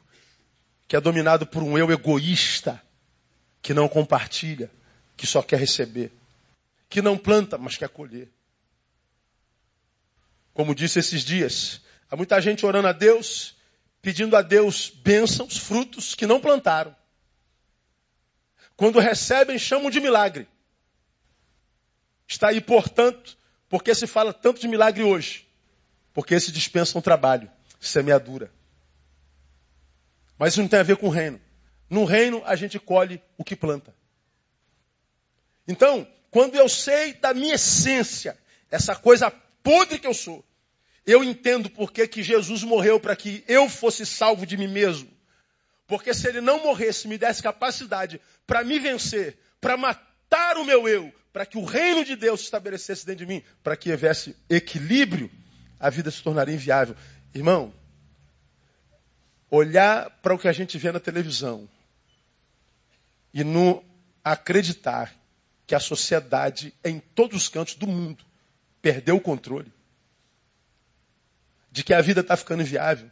que é dominado por um eu egoísta, que não compartilha, que só quer receber, que não planta, mas quer colher. Como disse esses dias, há muita gente orando a Deus, pedindo a Deus bênçãos, frutos que não plantaram. Quando recebem, chamam de milagre. Está aí, portanto, porque se fala tanto de milagre hoje? Porque se dispensa um trabalho, semeadura. Mas isso não tem a ver com o reino. No reino a gente colhe o que planta. Então, quando eu sei da minha essência, essa coisa podre que eu sou, eu entendo por que, Jesus morreu para que eu fosse salvo de mim mesmo. Porque se ele não morresse, me desse capacidade para me vencer, para matar o meu eu, para que o reino de Deus se estabelecesse dentro de mim, para que houvesse equilíbrio, a vida se tornaria inviável. Irmão, olhar para o que a gente vê na televisão e não acreditar que a sociedade, em todos os cantos do mundo, perdeu o controle, de que a vida está ficando inviável,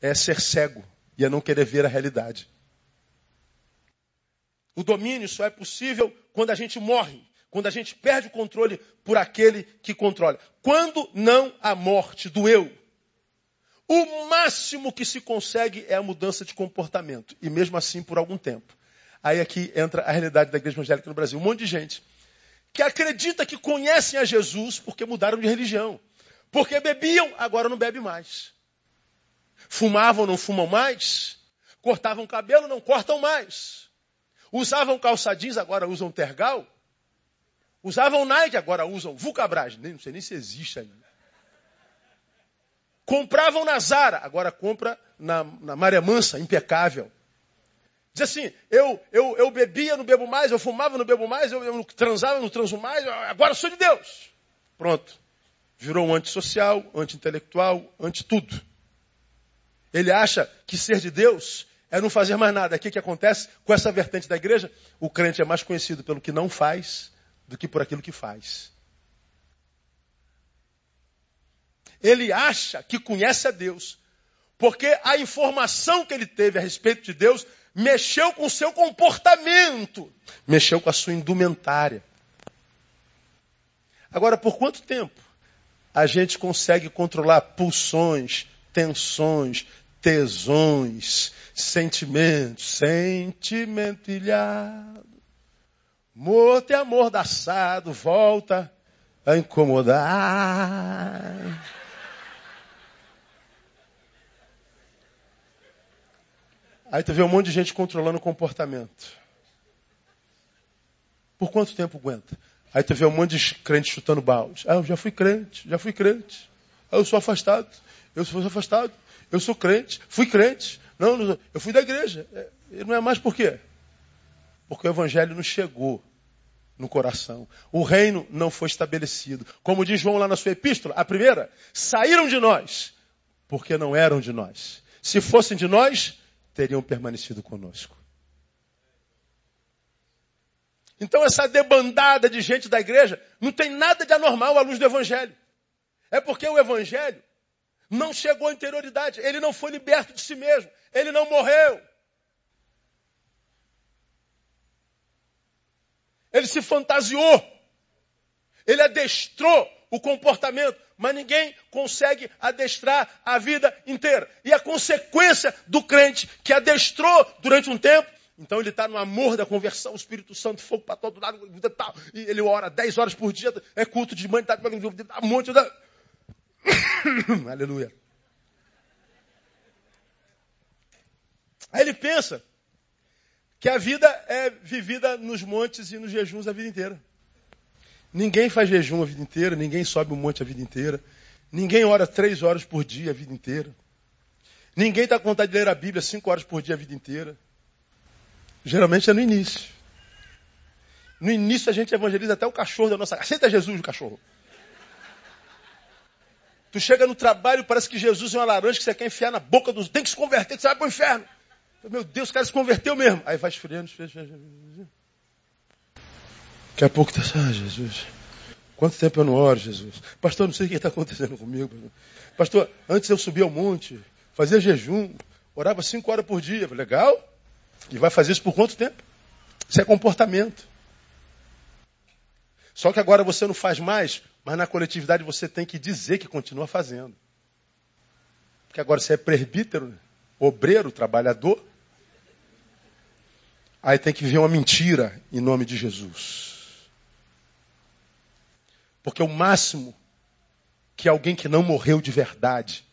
é ser cego e é não querer ver a realidade. O domínio só é possível quando a gente morre, quando a gente perde o controle por aquele que controla. Quando não há morte do eu, o máximo que se consegue é a mudança de comportamento. E mesmo assim por algum tempo. Aí aqui entra a realidade da igreja evangélica no Brasil. Um monte de gente que acredita que conhecem a Jesus porque mudaram de religião. Porque bebiam, agora não bebem mais. Fumavam, não fumam mais. Cortavam cabelo, não cortam mais. Usavam calça jeans, agora usam tergal. Usavam Nike, agora usam Vulcabras. Nem, não sei nem se existe ainda. Compravam na Zara, agora compra na, na Maré Mansa, impecável. Diz assim, eu, eu, eu bebia, não bebo mais, eu fumava, não bebo mais, eu, eu transava, não transo mais, agora sou de Deus. Pronto. Virou um antissocial, anti-intelectual, anti-tudo. Ele acha que ser de Deus é não fazer mais nada. O que, que acontece com essa vertente da igreja? O crente é mais conhecido pelo que não faz do que por aquilo que faz. ele acha que conhece a Deus. Porque a informação que ele teve a respeito de Deus mexeu com o seu comportamento, mexeu com a sua indumentária. Agora, por quanto tempo a gente consegue controlar pulsões, tensões, tesões, sentimentos, sentimento ilhado, morto e amordaçado, volta a incomodar. Aí tu vê um monte de gente controlando o comportamento. Por quanto tempo aguenta? Aí tu vê um monte de crente chutando balde. Ah, eu já fui crente, já fui crente. Ah, eu sou afastado, eu sou afastado, eu sou crente, fui crente. Não, não eu fui da igreja. É, não é mais por quê? Porque o evangelho não chegou no coração. O reino não foi estabelecido. Como diz João lá na sua epístola, a primeira, saíram de nós, porque não eram de nós. Se fossem de nós, teriam permanecido conosco. Então essa debandada de gente da igreja não tem nada de anormal à luz do evangelho. É porque o evangelho não chegou à interioridade, ele não foi liberto de si mesmo, ele não morreu. Ele se fantasiou. Ele adestrou o comportamento, mas ninguém consegue adestrar a vida inteira. E a consequência do crente que adestrou durante um tempo, então ele está no amor da conversão, o Espírito Santo, fogo para todo lado, e ele ora 10 horas por dia, é culto de mãe, tá, um monte de... Aleluia. Aí ele pensa que a vida é vivida nos montes e nos jejuns a vida inteira. Ninguém faz jejum a vida inteira, ninguém sobe um monte a vida inteira, ninguém ora três horas por dia a vida inteira. Ninguém está com vontade de ler a Bíblia cinco horas por dia a vida inteira. Geralmente é no início. No início a gente evangeliza até o cachorro da nossa casa. Aceita Jesus o cachorro. Tu chega no trabalho, parece que Jesus é uma laranja que você quer enfiar na boca dos. Tem que se converter, que você vai para o inferno. Meu Deus, o cara se converteu mesmo. Aí vai esfriando, esfriando. Daqui a pouco está ah, Jesus. Quanto tempo eu não oro, Jesus? Pastor, não sei o que está acontecendo comigo. Pastor, antes eu subia ao monte, fazia jejum, orava cinco horas por dia. Legal? E vai fazer isso por quanto tempo? Isso é comportamento. Só que agora você não faz mais, mas na coletividade você tem que dizer que continua fazendo. Porque agora você é presbítero, obreiro, trabalhador. Aí tem que vir uma mentira em nome de Jesus. Porque o máximo que alguém que não morreu de verdade,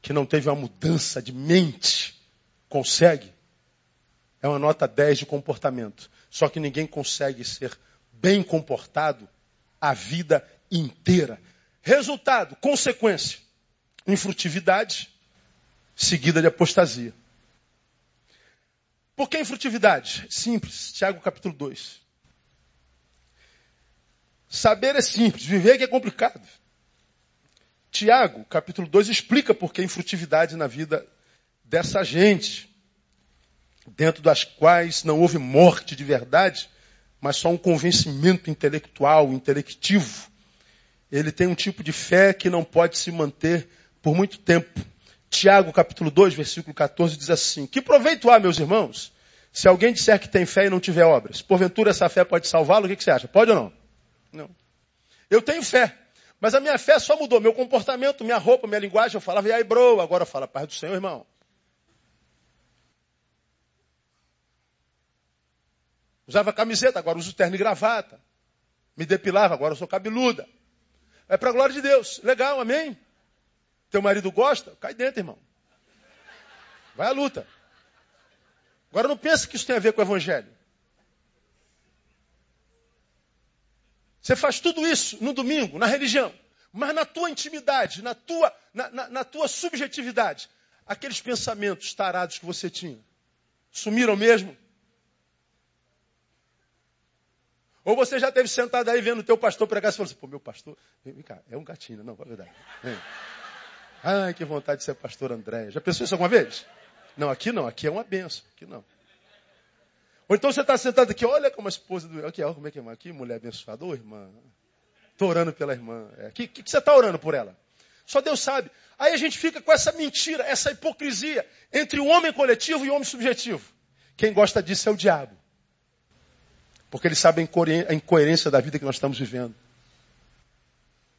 que não teve uma mudança de mente, consegue, é uma nota 10 de comportamento. Só que ninguém consegue ser bem comportado a vida inteira. Resultado, consequência, infrutividade seguida de apostasia. Por que infrutividade? Simples. Tiago capítulo 2. Saber é simples, viver é que é complicado. Tiago, capítulo 2, explica por que infrutividade na vida dessa gente, dentro das quais não houve morte de verdade, mas só um convencimento intelectual, intelectivo. Ele tem um tipo de fé que não pode se manter por muito tempo. Tiago capítulo 2, versículo 14 diz assim: Que proveito há, meus irmãos, se alguém disser que tem fé e não tiver obras? Porventura essa fé pode salvá-lo? O que você acha? Pode ou não? Não. Eu tenho fé, mas a minha fé só mudou. Meu comportamento, minha roupa, minha linguagem. Eu falava, e aí, bro? Agora fala, paz do Senhor, irmão. Usava camiseta, agora uso terno e gravata. Me depilava, agora eu sou cabeluda. É para a glória de Deus. Legal, amém? Teu marido gosta? Cai dentro, irmão. Vai à luta. Agora não pense que isso tem a ver com o evangelho. Você faz tudo isso no domingo, na religião, mas na tua intimidade, na tua, na, na, na tua subjetividade, aqueles pensamentos tarados que você tinha, sumiram mesmo? Ou você já teve sentado aí vendo o teu pastor pregar e falou assim, pô, meu pastor, vem cá, é um gatinho, não, é verdade. Vem. Ai, que vontade de ser pastor André. Já pensou isso alguma vez? Não, aqui não, aqui é uma benção, aqui não. Ou então você está sentado aqui, olha como a esposa do. Aqui, olha como é que é, irmã? Aqui, mulher abençoada. Ô, irmã. Estou orando pela irmã. O é, que, que, que você está orando por ela? Só Deus sabe. Aí a gente fica com essa mentira, essa hipocrisia entre o homem coletivo e o homem subjetivo. Quem gosta disso é o diabo. Porque ele sabe a incoerência da vida que nós estamos vivendo.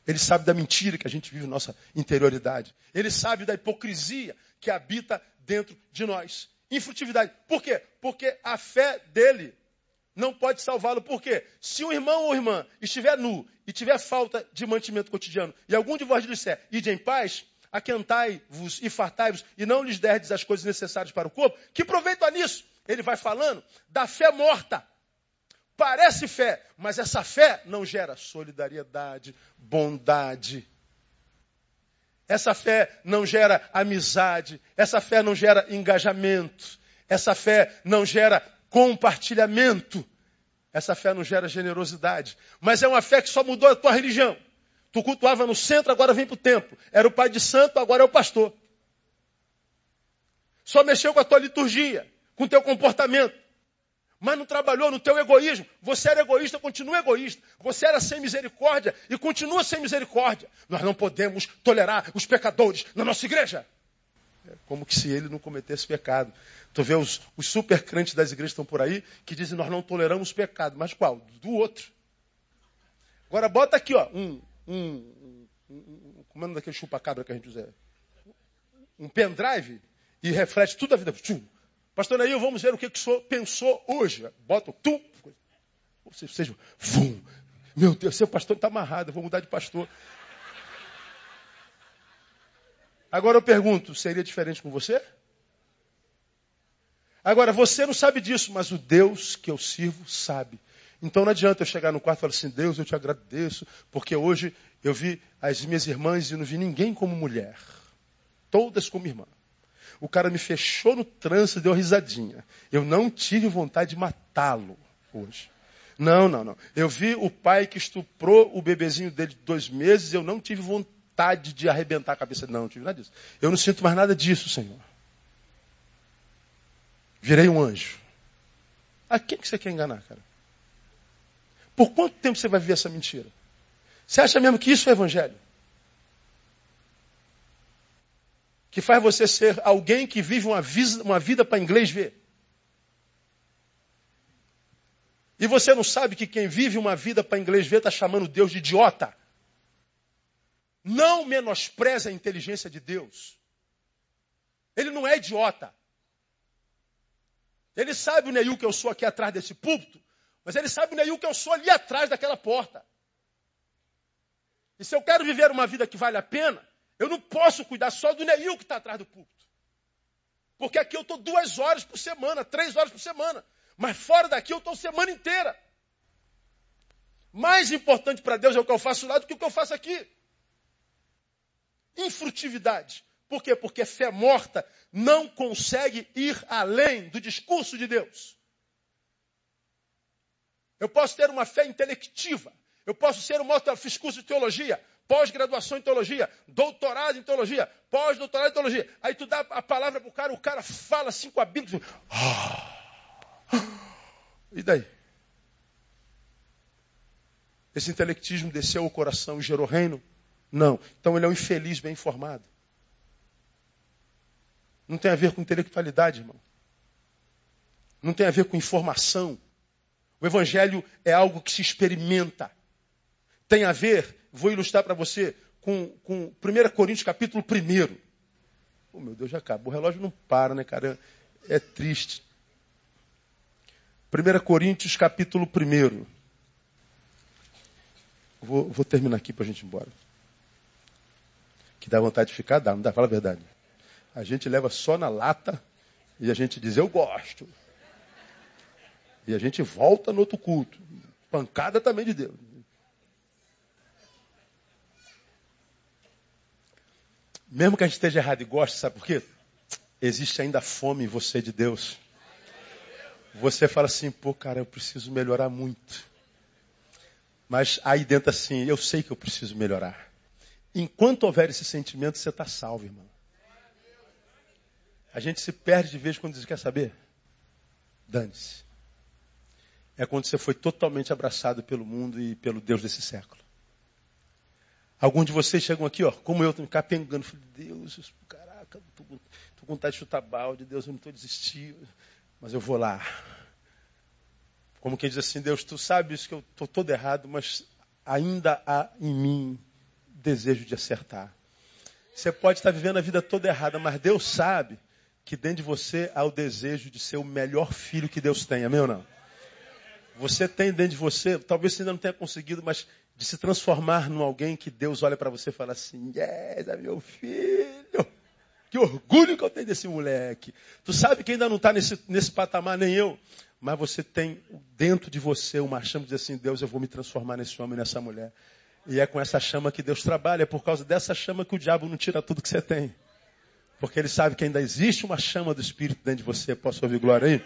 Ele sabe da mentira que a gente vive na nossa interioridade. Ele sabe da hipocrisia que habita dentro de nós. Infrutividade. Por quê? Porque a fé dele não pode salvá-lo. Por quê? Se um irmão ou irmã estiver nu e tiver falta de mantimento cotidiano, e algum de vós lhe disser, ide em paz, aquentai-vos e fartai-vos, e não lhes derdes as coisas necessárias para o corpo, que proveito há nisso? Ele vai falando da fé morta. Parece fé, mas essa fé não gera solidariedade, bondade. Essa fé não gera amizade, essa fé não gera engajamento, essa fé não gera compartilhamento. Essa fé não gera generosidade. Mas é uma fé que só mudou a tua religião. Tu cultuava no centro, agora vem para o templo. Era o pai de santo, agora é o pastor. Só mexeu com a tua liturgia, com o teu comportamento. Mas não trabalhou no teu egoísmo. Você era egoísta, continua egoísta. Você era sem misericórdia e continua sem misericórdia. Nós não podemos tolerar os pecadores na nossa igreja. É como que se ele não cometesse pecado. Tu vê os, os super crentes das igrejas estão por aí que dizem nós não toleramos pecado. Mas qual? Do outro. Agora bota aqui, ó, um, um, um, um como é daquele chupa-cabra que a gente usa? Um pendrive e reflete tudo a vida. Tchum. Pastor Neil, vamos ver o que, que o senhor pensou hoje. Bota o. Ou seja, vum. Meu Deus, seu pastor está amarrado, vou mudar de pastor. Agora eu pergunto, seria diferente com você? Agora, você não sabe disso, mas o Deus que eu sirvo sabe. Então não adianta eu chegar no quarto e falar assim, Deus, eu te agradeço, porque hoje eu vi as minhas irmãs e não vi ninguém como mulher. Todas como irmã. O cara me fechou no trânsito e deu risadinha. Eu não tive vontade de matá-lo hoje. Não, não, não. Eu vi o pai que estuprou o bebezinho dele de dois meses, eu não tive vontade de arrebentar a cabeça. Não, não tive nada disso. Eu não sinto mais nada disso, Senhor. Virei um anjo. A quem que você quer enganar, cara? Por quanto tempo você vai ver essa mentira? Você acha mesmo que isso é evangelho? Que faz você ser alguém que vive uma, vida, uma vida para inglês ver? E você não sabe que quem vive uma vida para inglês ver está chamando Deus de idiota? Não menospreze a inteligência de Deus. Ele não é idiota. Ele sabe o Neil que eu sou aqui atrás desse púlpito, mas ele sabe o Neil que eu sou ali atrás daquela porta. E se eu quero viver uma vida que vale a pena, eu não posso cuidar só do Neil que está atrás do púlpito. Porque aqui eu estou duas horas por semana, três horas por semana. Mas fora daqui eu estou semana inteira. Mais importante para Deus é o que eu faço lá do que o que eu faço aqui infrutividade. Por quê? Porque fé morta não consegue ir além do discurso de Deus. Eu posso ter uma fé intelectiva. Eu posso ser um curso de teologia, pós-graduação em teologia, doutorado em teologia, pós-doutorado em teologia. Aí tu dá a palavra para o cara, o cara fala Bíblia. Assim, ah, e daí? Esse intelectismo desceu o coração e gerou reino? Não. Então ele é um infeliz bem informado. Não tem a ver com intelectualidade, irmão. Não tem a ver com informação. O evangelho é algo que se experimenta. Tem a ver, vou ilustrar para você, com, com 1 Coríntios capítulo 1. Oh, meu Deus, já acabou. O relógio não para, né, cara? É triste. 1 Coríntios capítulo 1. Vou, vou terminar aqui para a gente ir embora. Que dá vontade de ficar, dá, não dá, fala a verdade. A gente leva só na lata e a gente diz, eu gosto. E a gente volta no outro culto. Pancada também de Deus. Mesmo que a gente esteja errado e goste, sabe por quê? Existe ainda fome em você de Deus. Você fala assim, pô, cara, eu preciso melhorar muito. Mas aí dentro assim, eu sei que eu preciso melhorar. Enquanto houver esse sentimento, você está salvo, irmão. A gente se perde de vez quando diz, quer saber? Dane-se. É quando você foi totalmente abraçado pelo mundo e pelo Deus desse século. Alguns de vocês chegam aqui, ó, como eu, capengando. Falei, Deus, caraca, estou com vontade de chutar balde, Deus, eu não estou desistindo, mas eu vou lá. Como quem diz assim, Deus, tu sabes que eu estou todo errado, mas ainda há em mim desejo de acertar. Você pode estar vivendo a vida toda errada, mas Deus sabe que dentro de você há o desejo de ser o melhor filho que Deus tem. Amém ou não? Você tem dentro de você, talvez você ainda não tenha conseguido, mas de se transformar num alguém que Deus olha para você e fala assim: Yes, é meu filho. Que orgulho que eu tenho desse moleque. Tu sabe que ainda não está nesse, nesse patamar, nem eu. Mas você tem dentro de você uma chama de dizer assim: Deus, eu vou me transformar nesse homem, nessa mulher. E é com essa chama que Deus trabalha, é por causa dessa chama que o diabo não tira tudo que você tem. Porque ele sabe que ainda existe uma chama do Espírito dentro de você. Posso ouvir glória aí?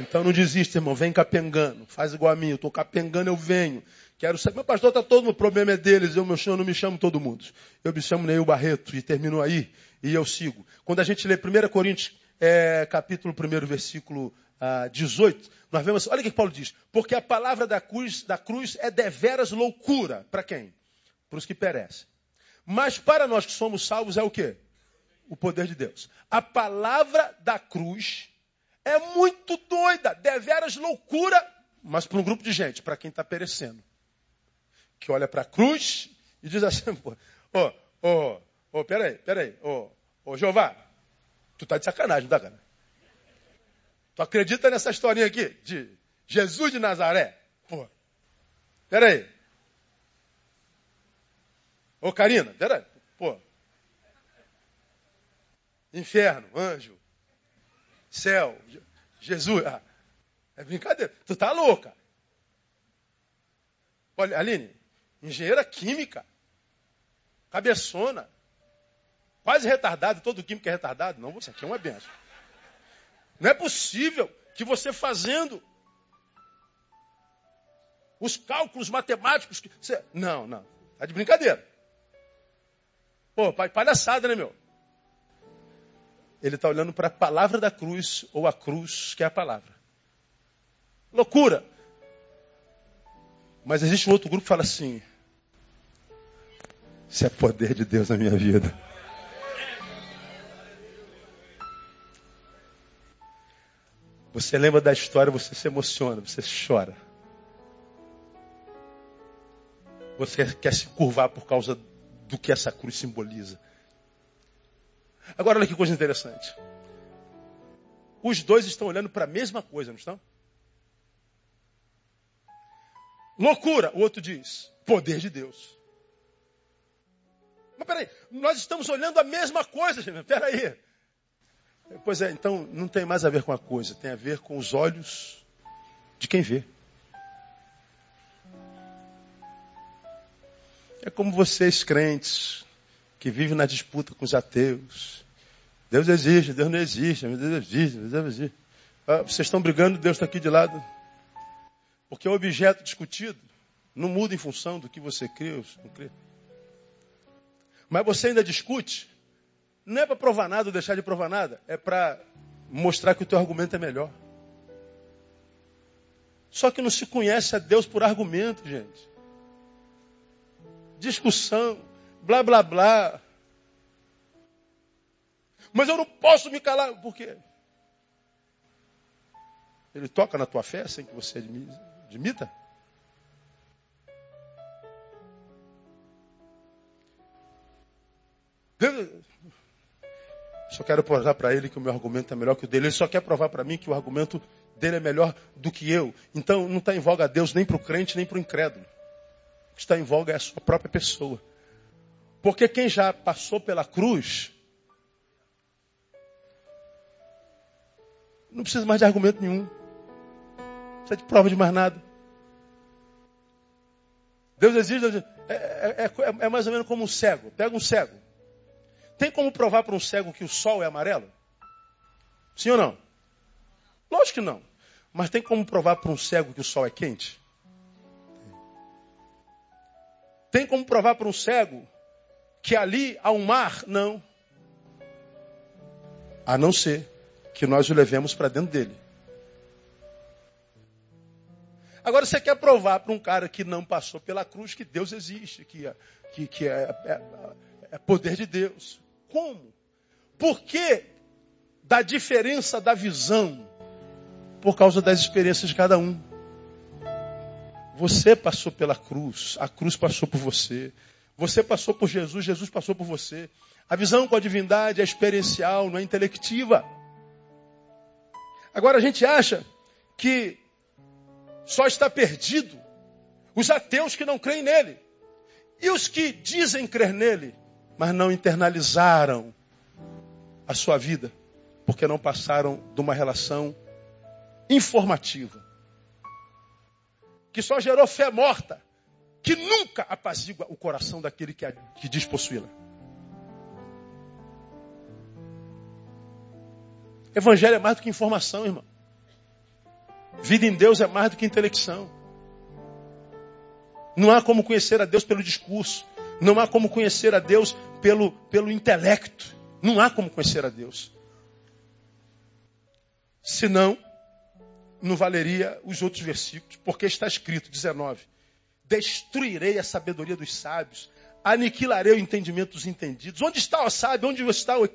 Então não desista, irmão. Vem capengando. Faz igual a mim. Eu estou capengando, eu venho. Quero saber. Meu pastor está todo no problema é deles. Eu, senhor, não me chamo todo mundo. Eu me chamo Neil Barreto e termino aí. E eu sigo. Quando a gente lê 1 Coríntios, é, capítulo 1, versículo ah, 18, nós vemos, olha o que Paulo diz. Porque a palavra da cruz, da cruz é deveras loucura. Para quem? Para os que perecem. Mas para nós que somos salvos é o quê? O poder de Deus. A palavra da cruz é muito doida, deveras loucura, mas para um grupo de gente, para quem está perecendo. Que olha para a cruz e diz assim, ô, ô, ô, peraí, peraí, ô, ô, Jeová, tu tá de sacanagem, não tá, cara? Tu acredita nessa historinha aqui de Jesus de Nazaré? Pô, peraí. Ô, Karina, peraí, pô. Inferno, anjo, céu, Jesus. Ah, é brincadeira. Tu tá louca. Olha, Aline, engenheira química, cabeçona, quase retardado, todo químico é retardado. Não, você aqui é uma benção. Não é possível que você fazendo os cálculos matemáticos. Que você... Não, não. Tá de brincadeira. Pô, palhaçada, né, meu? Ele está olhando para a palavra da cruz, ou a cruz, que é a palavra. Loucura. Mas existe um outro grupo que fala assim: Isso é poder de Deus na minha vida. Você lembra da história, você se emociona, você chora. Você quer se curvar por causa do que essa cruz simboliza. Agora, olha que coisa interessante. Os dois estão olhando para a mesma coisa, não estão? Loucura, o outro diz, poder de Deus. Mas peraí, nós estamos olhando a mesma coisa, gente. Peraí. Pois é, então não tem mais a ver com a coisa, tem a ver com os olhos de quem vê. É como vocês crentes, que vive na disputa com os ateus. Deus existe, Deus não existe, Deus existe, Deus existe. Ah, vocês estão brigando, Deus está aqui de lado. Porque o objeto discutido não muda em função do que você crê ou não crê. Mas você ainda discute, não é para provar nada ou deixar de provar nada, é para mostrar que o teu argumento é melhor. Só que não se conhece a Deus por argumento, gente. Discussão blá blá blá. Mas eu não posso me calar. Por quê? Ele toca na tua fé sem que você admita? Só quero provar para ele que o meu argumento é melhor que o dele. Ele só quer provar para mim que o argumento dele é melhor do que eu. Então não está em voga a Deus nem para o crente nem para o incrédulo. O que está em voga é a sua própria pessoa. Porque quem já passou pela cruz, não precisa mais de argumento nenhum. Não precisa de prova de mais nada. Deus exige, Deus exige. É, é, é, é, mais ou menos como um cego. Pega um cego. Tem como provar para um cego que o sol é amarelo? Sim ou não? Lógico que não. Mas tem como provar para um cego que o sol é quente? Tem como provar para um cego que ali há um mar? Não. A não ser que nós o levemos para dentro dele. Agora você quer provar para um cara que não passou pela cruz que Deus existe, que, é, que, que é, é, é poder de Deus. Como? Por que da diferença da visão? Por causa das experiências de cada um. Você passou pela cruz, a cruz passou por você. Você passou por Jesus, Jesus passou por você. A visão com a divindade é experiencial, não é intelectiva. Agora a gente acha que só está perdido os ateus que não creem nele. E os que dizem crer nele, mas não internalizaram a sua vida, porque não passaram de uma relação informativa, que só gerou fé morta que nunca apazigua o coração daquele que, que diz possuí-la. Evangelho é mais do que informação, irmão. Vida em Deus é mais do que intelecção. Não há como conhecer a Deus pelo discurso. Não há como conhecer a Deus pelo, pelo intelecto. Não há como conhecer a Deus. Senão, não valeria os outros versículos, porque está escrito, 19: Destruirei a sabedoria dos sábios, aniquilarei o entendimento dos entendidos. Onde está o sábio? Onde está o,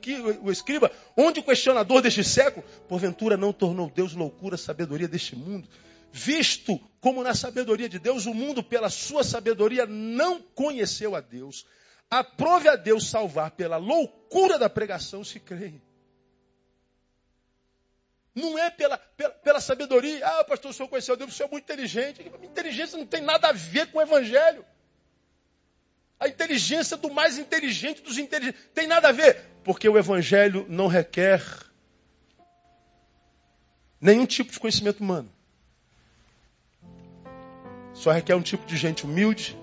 o escriba? Onde o questionador deste século? Porventura não tornou Deus loucura a sabedoria deste mundo? Visto como na sabedoria de Deus, o mundo, pela sua sabedoria, não conheceu a Deus. Aprove a Deus salvar pela loucura da pregação se crê. Não é pela, pela, pela, sabedoria. Ah, pastor, o senhor conheceu Deus, o senhor é muito inteligente. Inteligência não tem nada a ver com o evangelho. A inteligência do mais inteligente dos inteligentes. Tem nada a ver. Porque o Evangelho não requer nenhum tipo de conhecimento humano. Só requer um tipo de gente humilde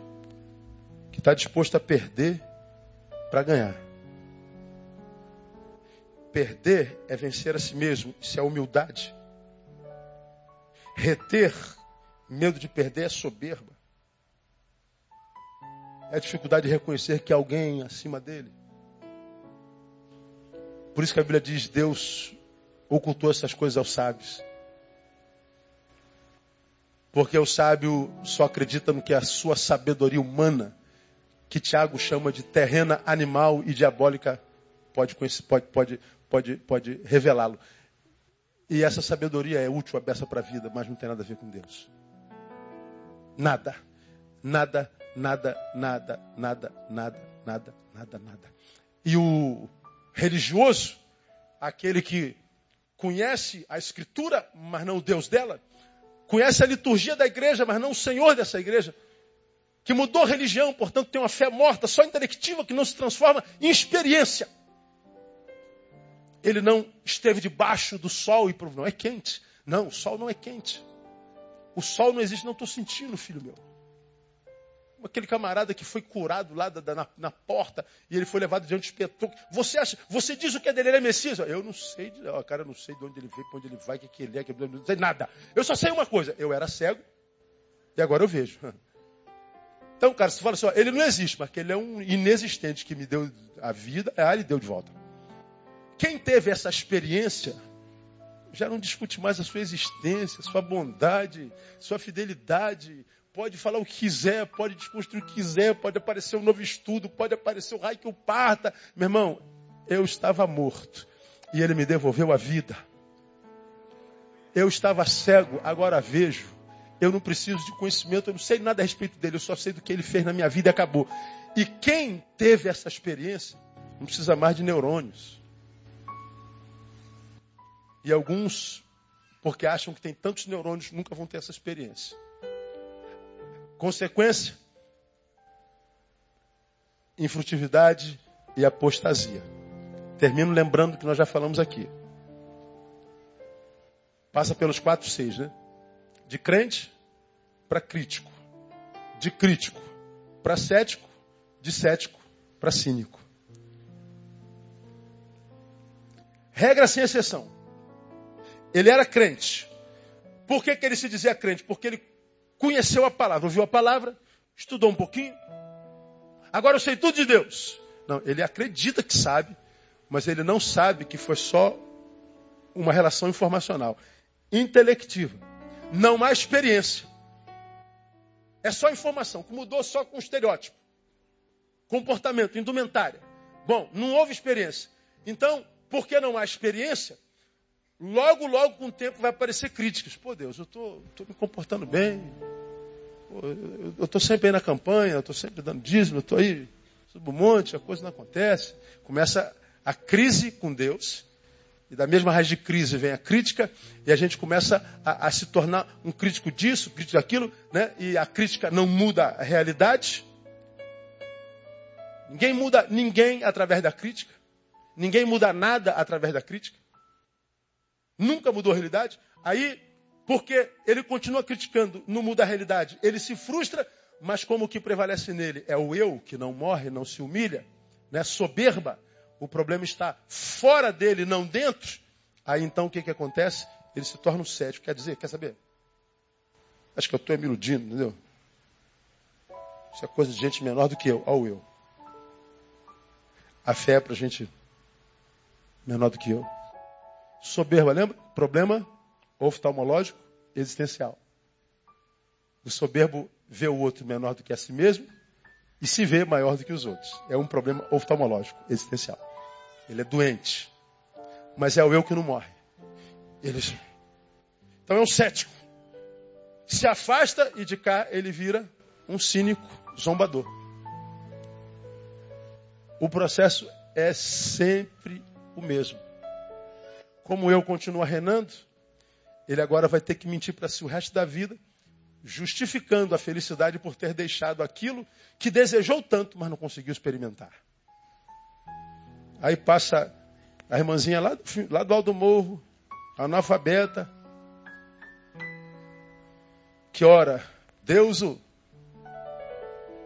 que está disposto a perder para ganhar. Perder é vencer a si mesmo, isso é humildade. Reter, medo de perder, é soberba é dificuldade de reconhecer que alguém acima dele. Por isso que a Bíblia diz: Deus ocultou essas coisas aos sábios. Porque o sábio só acredita no que a sua sabedoria humana, que Tiago chama de terrena, animal e diabólica, pode, conhecer, pode, pode, pode, pode revelá-lo. E essa sabedoria é útil, aberta para a vida, mas não tem nada a ver com Deus. Nada. Nada, nada, nada, nada, nada, nada, nada, nada. E o religioso, aquele que conhece a escritura, mas não o Deus dela, conhece a liturgia da igreja, mas não o Senhor dessa igreja, que mudou religião, portanto tem uma fé morta, só intelectiva, que não se transforma em experiência. Ele não esteve debaixo do sol e provou, não é quente. Não, o sol não é quente. O sol não existe, não estou sentindo, filho meu aquele camarada que foi curado lá da, da, na, na, porta e ele foi levado diante de Petro. Você acha, você diz o que é dele, ele é Messias? Eu não sei, ó, cara, eu não sei de onde ele veio, para onde ele vai, o que, que ele é, que, não sei nada. Eu só sei uma coisa, eu era cego e agora eu vejo. Então, cara, você fala assim, ó, ele não existe, mas que ele é um inexistente que me deu a vida, ah, ele deu de volta. Quem teve essa experiência já não discute mais a sua existência, sua bondade, sua fidelidade, pode falar o que quiser, pode desconstruir o que quiser, pode aparecer um novo estudo, pode aparecer o raio que o parta. Meu irmão, eu estava morto e ele me devolveu a vida. Eu estava cego, agora vejo. Eu não preciso de conhecimento, eu não sei nada a respeito dele, eu só sei do que ele fez na minha vida e acabou. E quem teve essa experiência não precisa mais de neurônios. E alguns, porque acham que tem tantos neurônios, nunca vão ter essa experiência. Consequência? Infrutividade e apostasia. Termino lembrando que nós já falamos aqui. Passa pelos quatro seis, né? De crente para crítico. De crítico para cético. De cético para cínico. Regra sem exceção. Ele era crente. Por que, que ele se dizia crente? Porque ele conheceu a palavra, ouviu a palavra, estudou um pouquinho. Agora eu sei tudo de Deus. Não, ele acredita que sabe, mas ele não sabe que foi só uma relação informacional, intelectiva. Não há experiência. É só informação, que mudou só com estereótipo. Comportamento, indumentária. Bom, não houve experiência. Então, porque não há experiência, logo, logo com o tempo vai aparecer críticas. Pô, Deus, eu estou me comportando bem. Eu estou sempre aí na campanha, estou sempre dando dízimo, estou aí, subo um monte, a coisa não acontece. Começa a crise com Deus. E da mesma raiz de crise vem a crítica, e a gente começa a, a se tornar um crítico disso, crítico daquilo, né? e a crítica não muda a realidade. Ninguém muda ninguém através da crítica. Ninguém muda nada através da crítica. Nunca mudou a realidade. Aí, porque ele continua criticando, não muda a realidade. Ele se frustra, mas como o que prevalece nele é o eu, que não morre, não se humilha, né? soberba. O problema está fora dele, não dentro. Aí então o que, que acontece? Ele se torna um cético. Quer dizer, quer saber? Acho que eu estou me iludindo, entendeu? Isso é coisa de gente menor do que eu, ao eu. A fé é para gente menor do que eu. Soberba, lembra? Problema oftalmológico existencial. O soberbo vê o outro menor do que a si mesmo e se vê maior do que os outros. É um problema oftalmológico existencial. Ele é doente. Mas é o eu que não morre. Ele... Então é um cético. Se afasta e de cá ele vira um cínico zombador. O processo é sempre o mesmo. Como eu continuo renando, ele agora vai ter que mentir para si o resto da vida, justificando a felicidade por ter deixado aquilo que desejou tanto, mas não conseguiu experimentar. Aí passa a irmãzinha lá do, lá do Alto Morro, analfabeta, que ora, Deus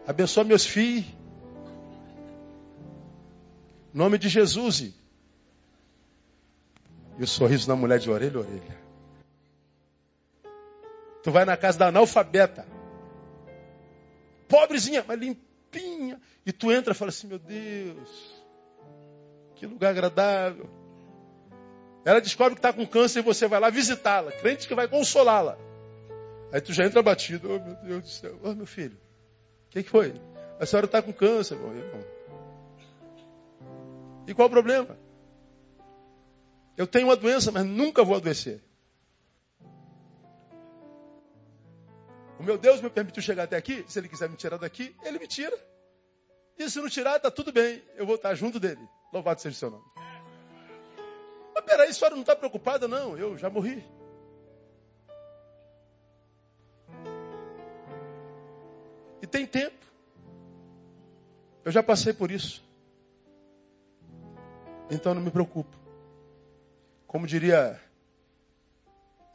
abençoa meus filhos, nome de Jesus. E o sorriso da mulher de orelha a orelha. Tu vai na casa da analfabeta. Pobrezinha, mas limpinha. E tu entra e fala assim, meu Deus, que lugar agradável. Ela descobre que está com câncer e você vai lá visitá-la. Crente que vai consolá-la. Aí tu já entra batido. Oh, meu Deus do céu. Oh, meu filho. O que, que, foi? A senhora está com câncer, meu irmão. E qual o problema? Eu tenho uma doença, mas nunca vou adoecer. O meu Deus me permitiu chegar até aqui. Se ele quiser me tirar daqui, ele me tira. E se não tirar, está tudo bem. Eu vou estar junto dele. Louvado seja o seu nome. Mas peraí, a senhora não está preocupada? Não, eu já morri. E tem tempo. Eu já passei por isso. Então não me preocupo. Como diria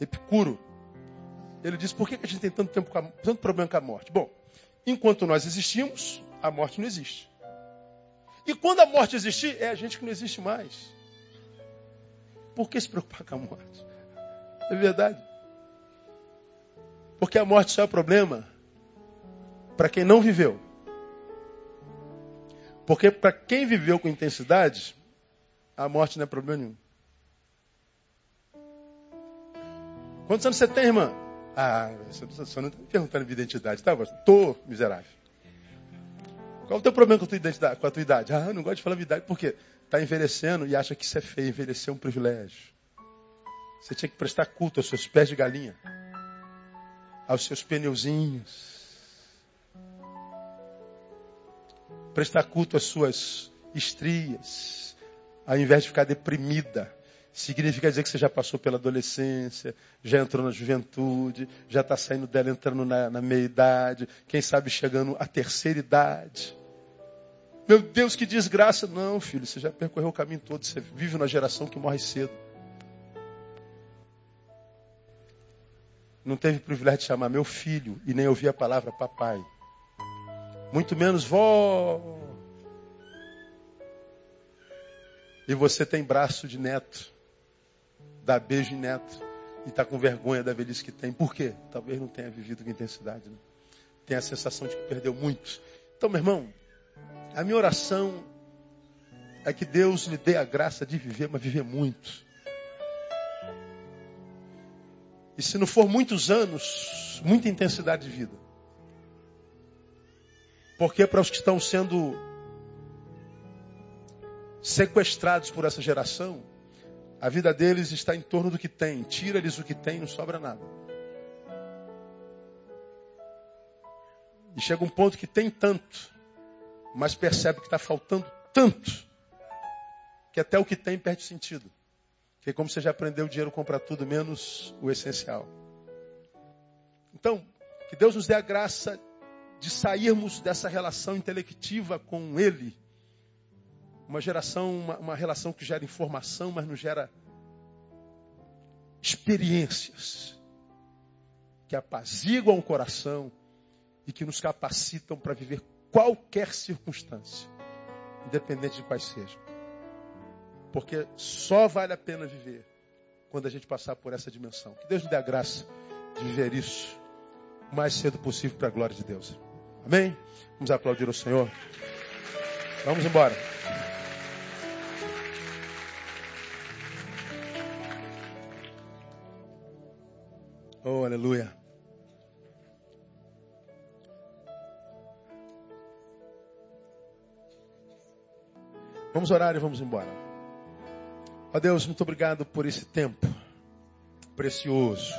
Epicuro, ele diz: por que a gente tem tanto, tempo a, tanto problema com a morte? Bom, enquanto nós existimos, a morte não existe. E quando a morte existir, é a gente que não existe mais. Por que se preocupar com a morte? É verdade. Porque a morte só é problema para quem não viveu. Porque para quem viveu com intensidade, a morte não é problema nenhum. Quantos anos você tem, irmã? Ah, você não está me perguntando minha identidade, tá? Tô miserável. Qual o teu problema com a tua identidade? Com a tua idade? Ah, não gosto de falar minha idade. Por quê? Está envelhecendo e acha que isso é feio. Envelhecer é um privilégio. Você tinha que prestar culto aos seus pés de galinha. Aos seus pneuzinhos. Prestar culto às suas estrias. Ao invés de ficar deprimida Significa dizer que você já passou pela adolescência, já entrou na juventude, já está saindo dela entrando na, na meia-idade, quem sabe chegando à terceira idade. Meu Deus, que desgraça. Não, filho, você já percorreu o caminho todo, você vive numa geração que morre cedo. Não teve o privilégio de chamar meu filho e nem ouvir a palavra papai. Muito menos vó. E você tem braço de neto dá beijo em neto e está com vergonha da velhice que tem. Por quê? Talvez não tenha vivido com intensidade. Né? Tem a sensação de que perdeu muitos. Então, meu irmão, a minha oração é que Deus lhe dê a graça de viver, mas viver muito. E se não for muitos anos, muita intensidade de vida. Porque para os que estão sendo sequestrados por essa geração, a vida deles está em torno do que tem. Tira-lhes o que tem, não sobra nada. E chega um ponto que tem tanto, mas percebe que está faltando tanto, que até o que tem perde sentido. Que como você já aprendeu, o dinheiro compra tudo, menos o essencial. Então, que Deus nos dê a graça de sairmos dessa relação intelectiva com Ele uma geração, uma, uma relação que gera informação, mas não gera experiências que apaziguam o coração e que nos capacitam para viver qualquer circunstância, independente de quais sejam. Porque só vale a pena viver quando a gente passar por essa dimensão. Que Deus nos dê a graça de viver isso o mais cedo possível para a glória de Deus. Amém? Vamos aplaudir o Senhor. Vamos embora. Oh, aleluia. Vamos orar e vamos embora. Ó oh Deus, muito obrigado por esse tempo precioso.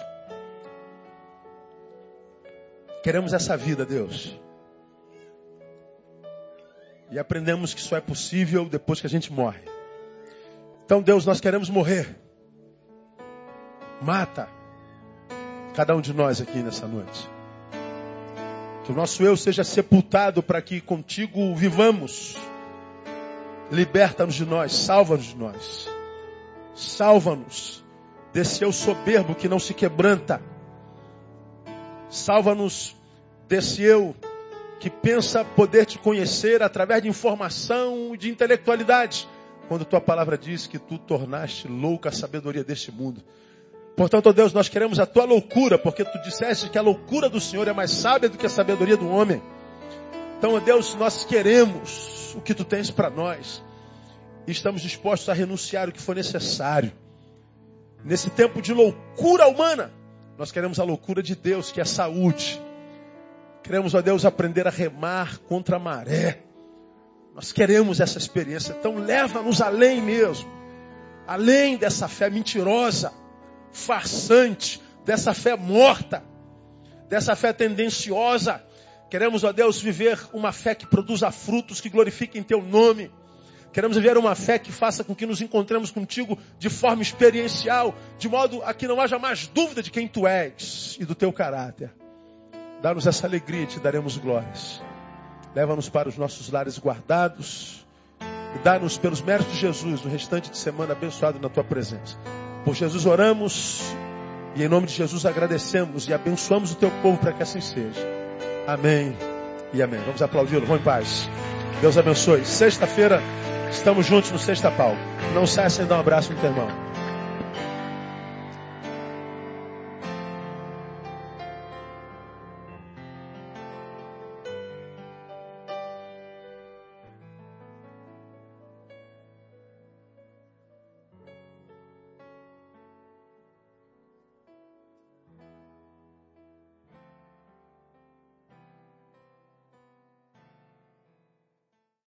Queremos essa vida, Deus. E aprendemos que só é possível depois que a gente morre. Então, Deus, nós queremos morrer. Mata cada um de nós aqui nessa noite. Que o nosso eu seja sepultado para que contigo vivamos. Liberta-nos de nós, salva-nos de nós. Salva-nos desse eu soberbo que não se quebranta. Salva-nos desse eu que pensa poder te conhecer através de informação e de intelectualidade. Quando tua palavra diz que tu tornaste louca a sabedoria deste mundo. Portanto, ó Deus, nós queremos a tua loucura, porque tu disseste que a loucura do Senhor é mais sábia do que a sabedoria do homem. Então, ó Deus, nós queremos o que tu tens para nós. E estamos dispostos a renunciar o que for necessário. Nesse tempo de loucura humana, nós queremos a loucura de Deus, que é saúde. Queremos, ó Deus, aprender a remar contra a maré. Nós queremos essa experiência. Então, leva-nos além mesmo. Além dessa fé mentirosa farsante, dessa fé morta, dessa fé tendenciosa. Queremos, ó Deus, viver uma fé que produza frutos, que glorifiquem teu nome. Queremos viver uma fé que faça com que nos encontremos contigo de forma experiencial, de modo a que não haja mais dúvida de quem tu és e do teu caráter. Dá-nos essa alegria e te daremos glórias. Leva-nos para os nossos lares guardados e dá-nos pelos méritos de Jesus o restante de semana abençoado na tua presença. Por Jesus oramos e em nome de Jesus agradecemos e abençoamos o teu povo para que assim seja. Amém e amém. Vamos aplaudi-lo. Vamos em paz. Deus abençoe. Sexta-feira estamos juntos no Sexta Pau. Não saia sem dar um abraço no teu irmão.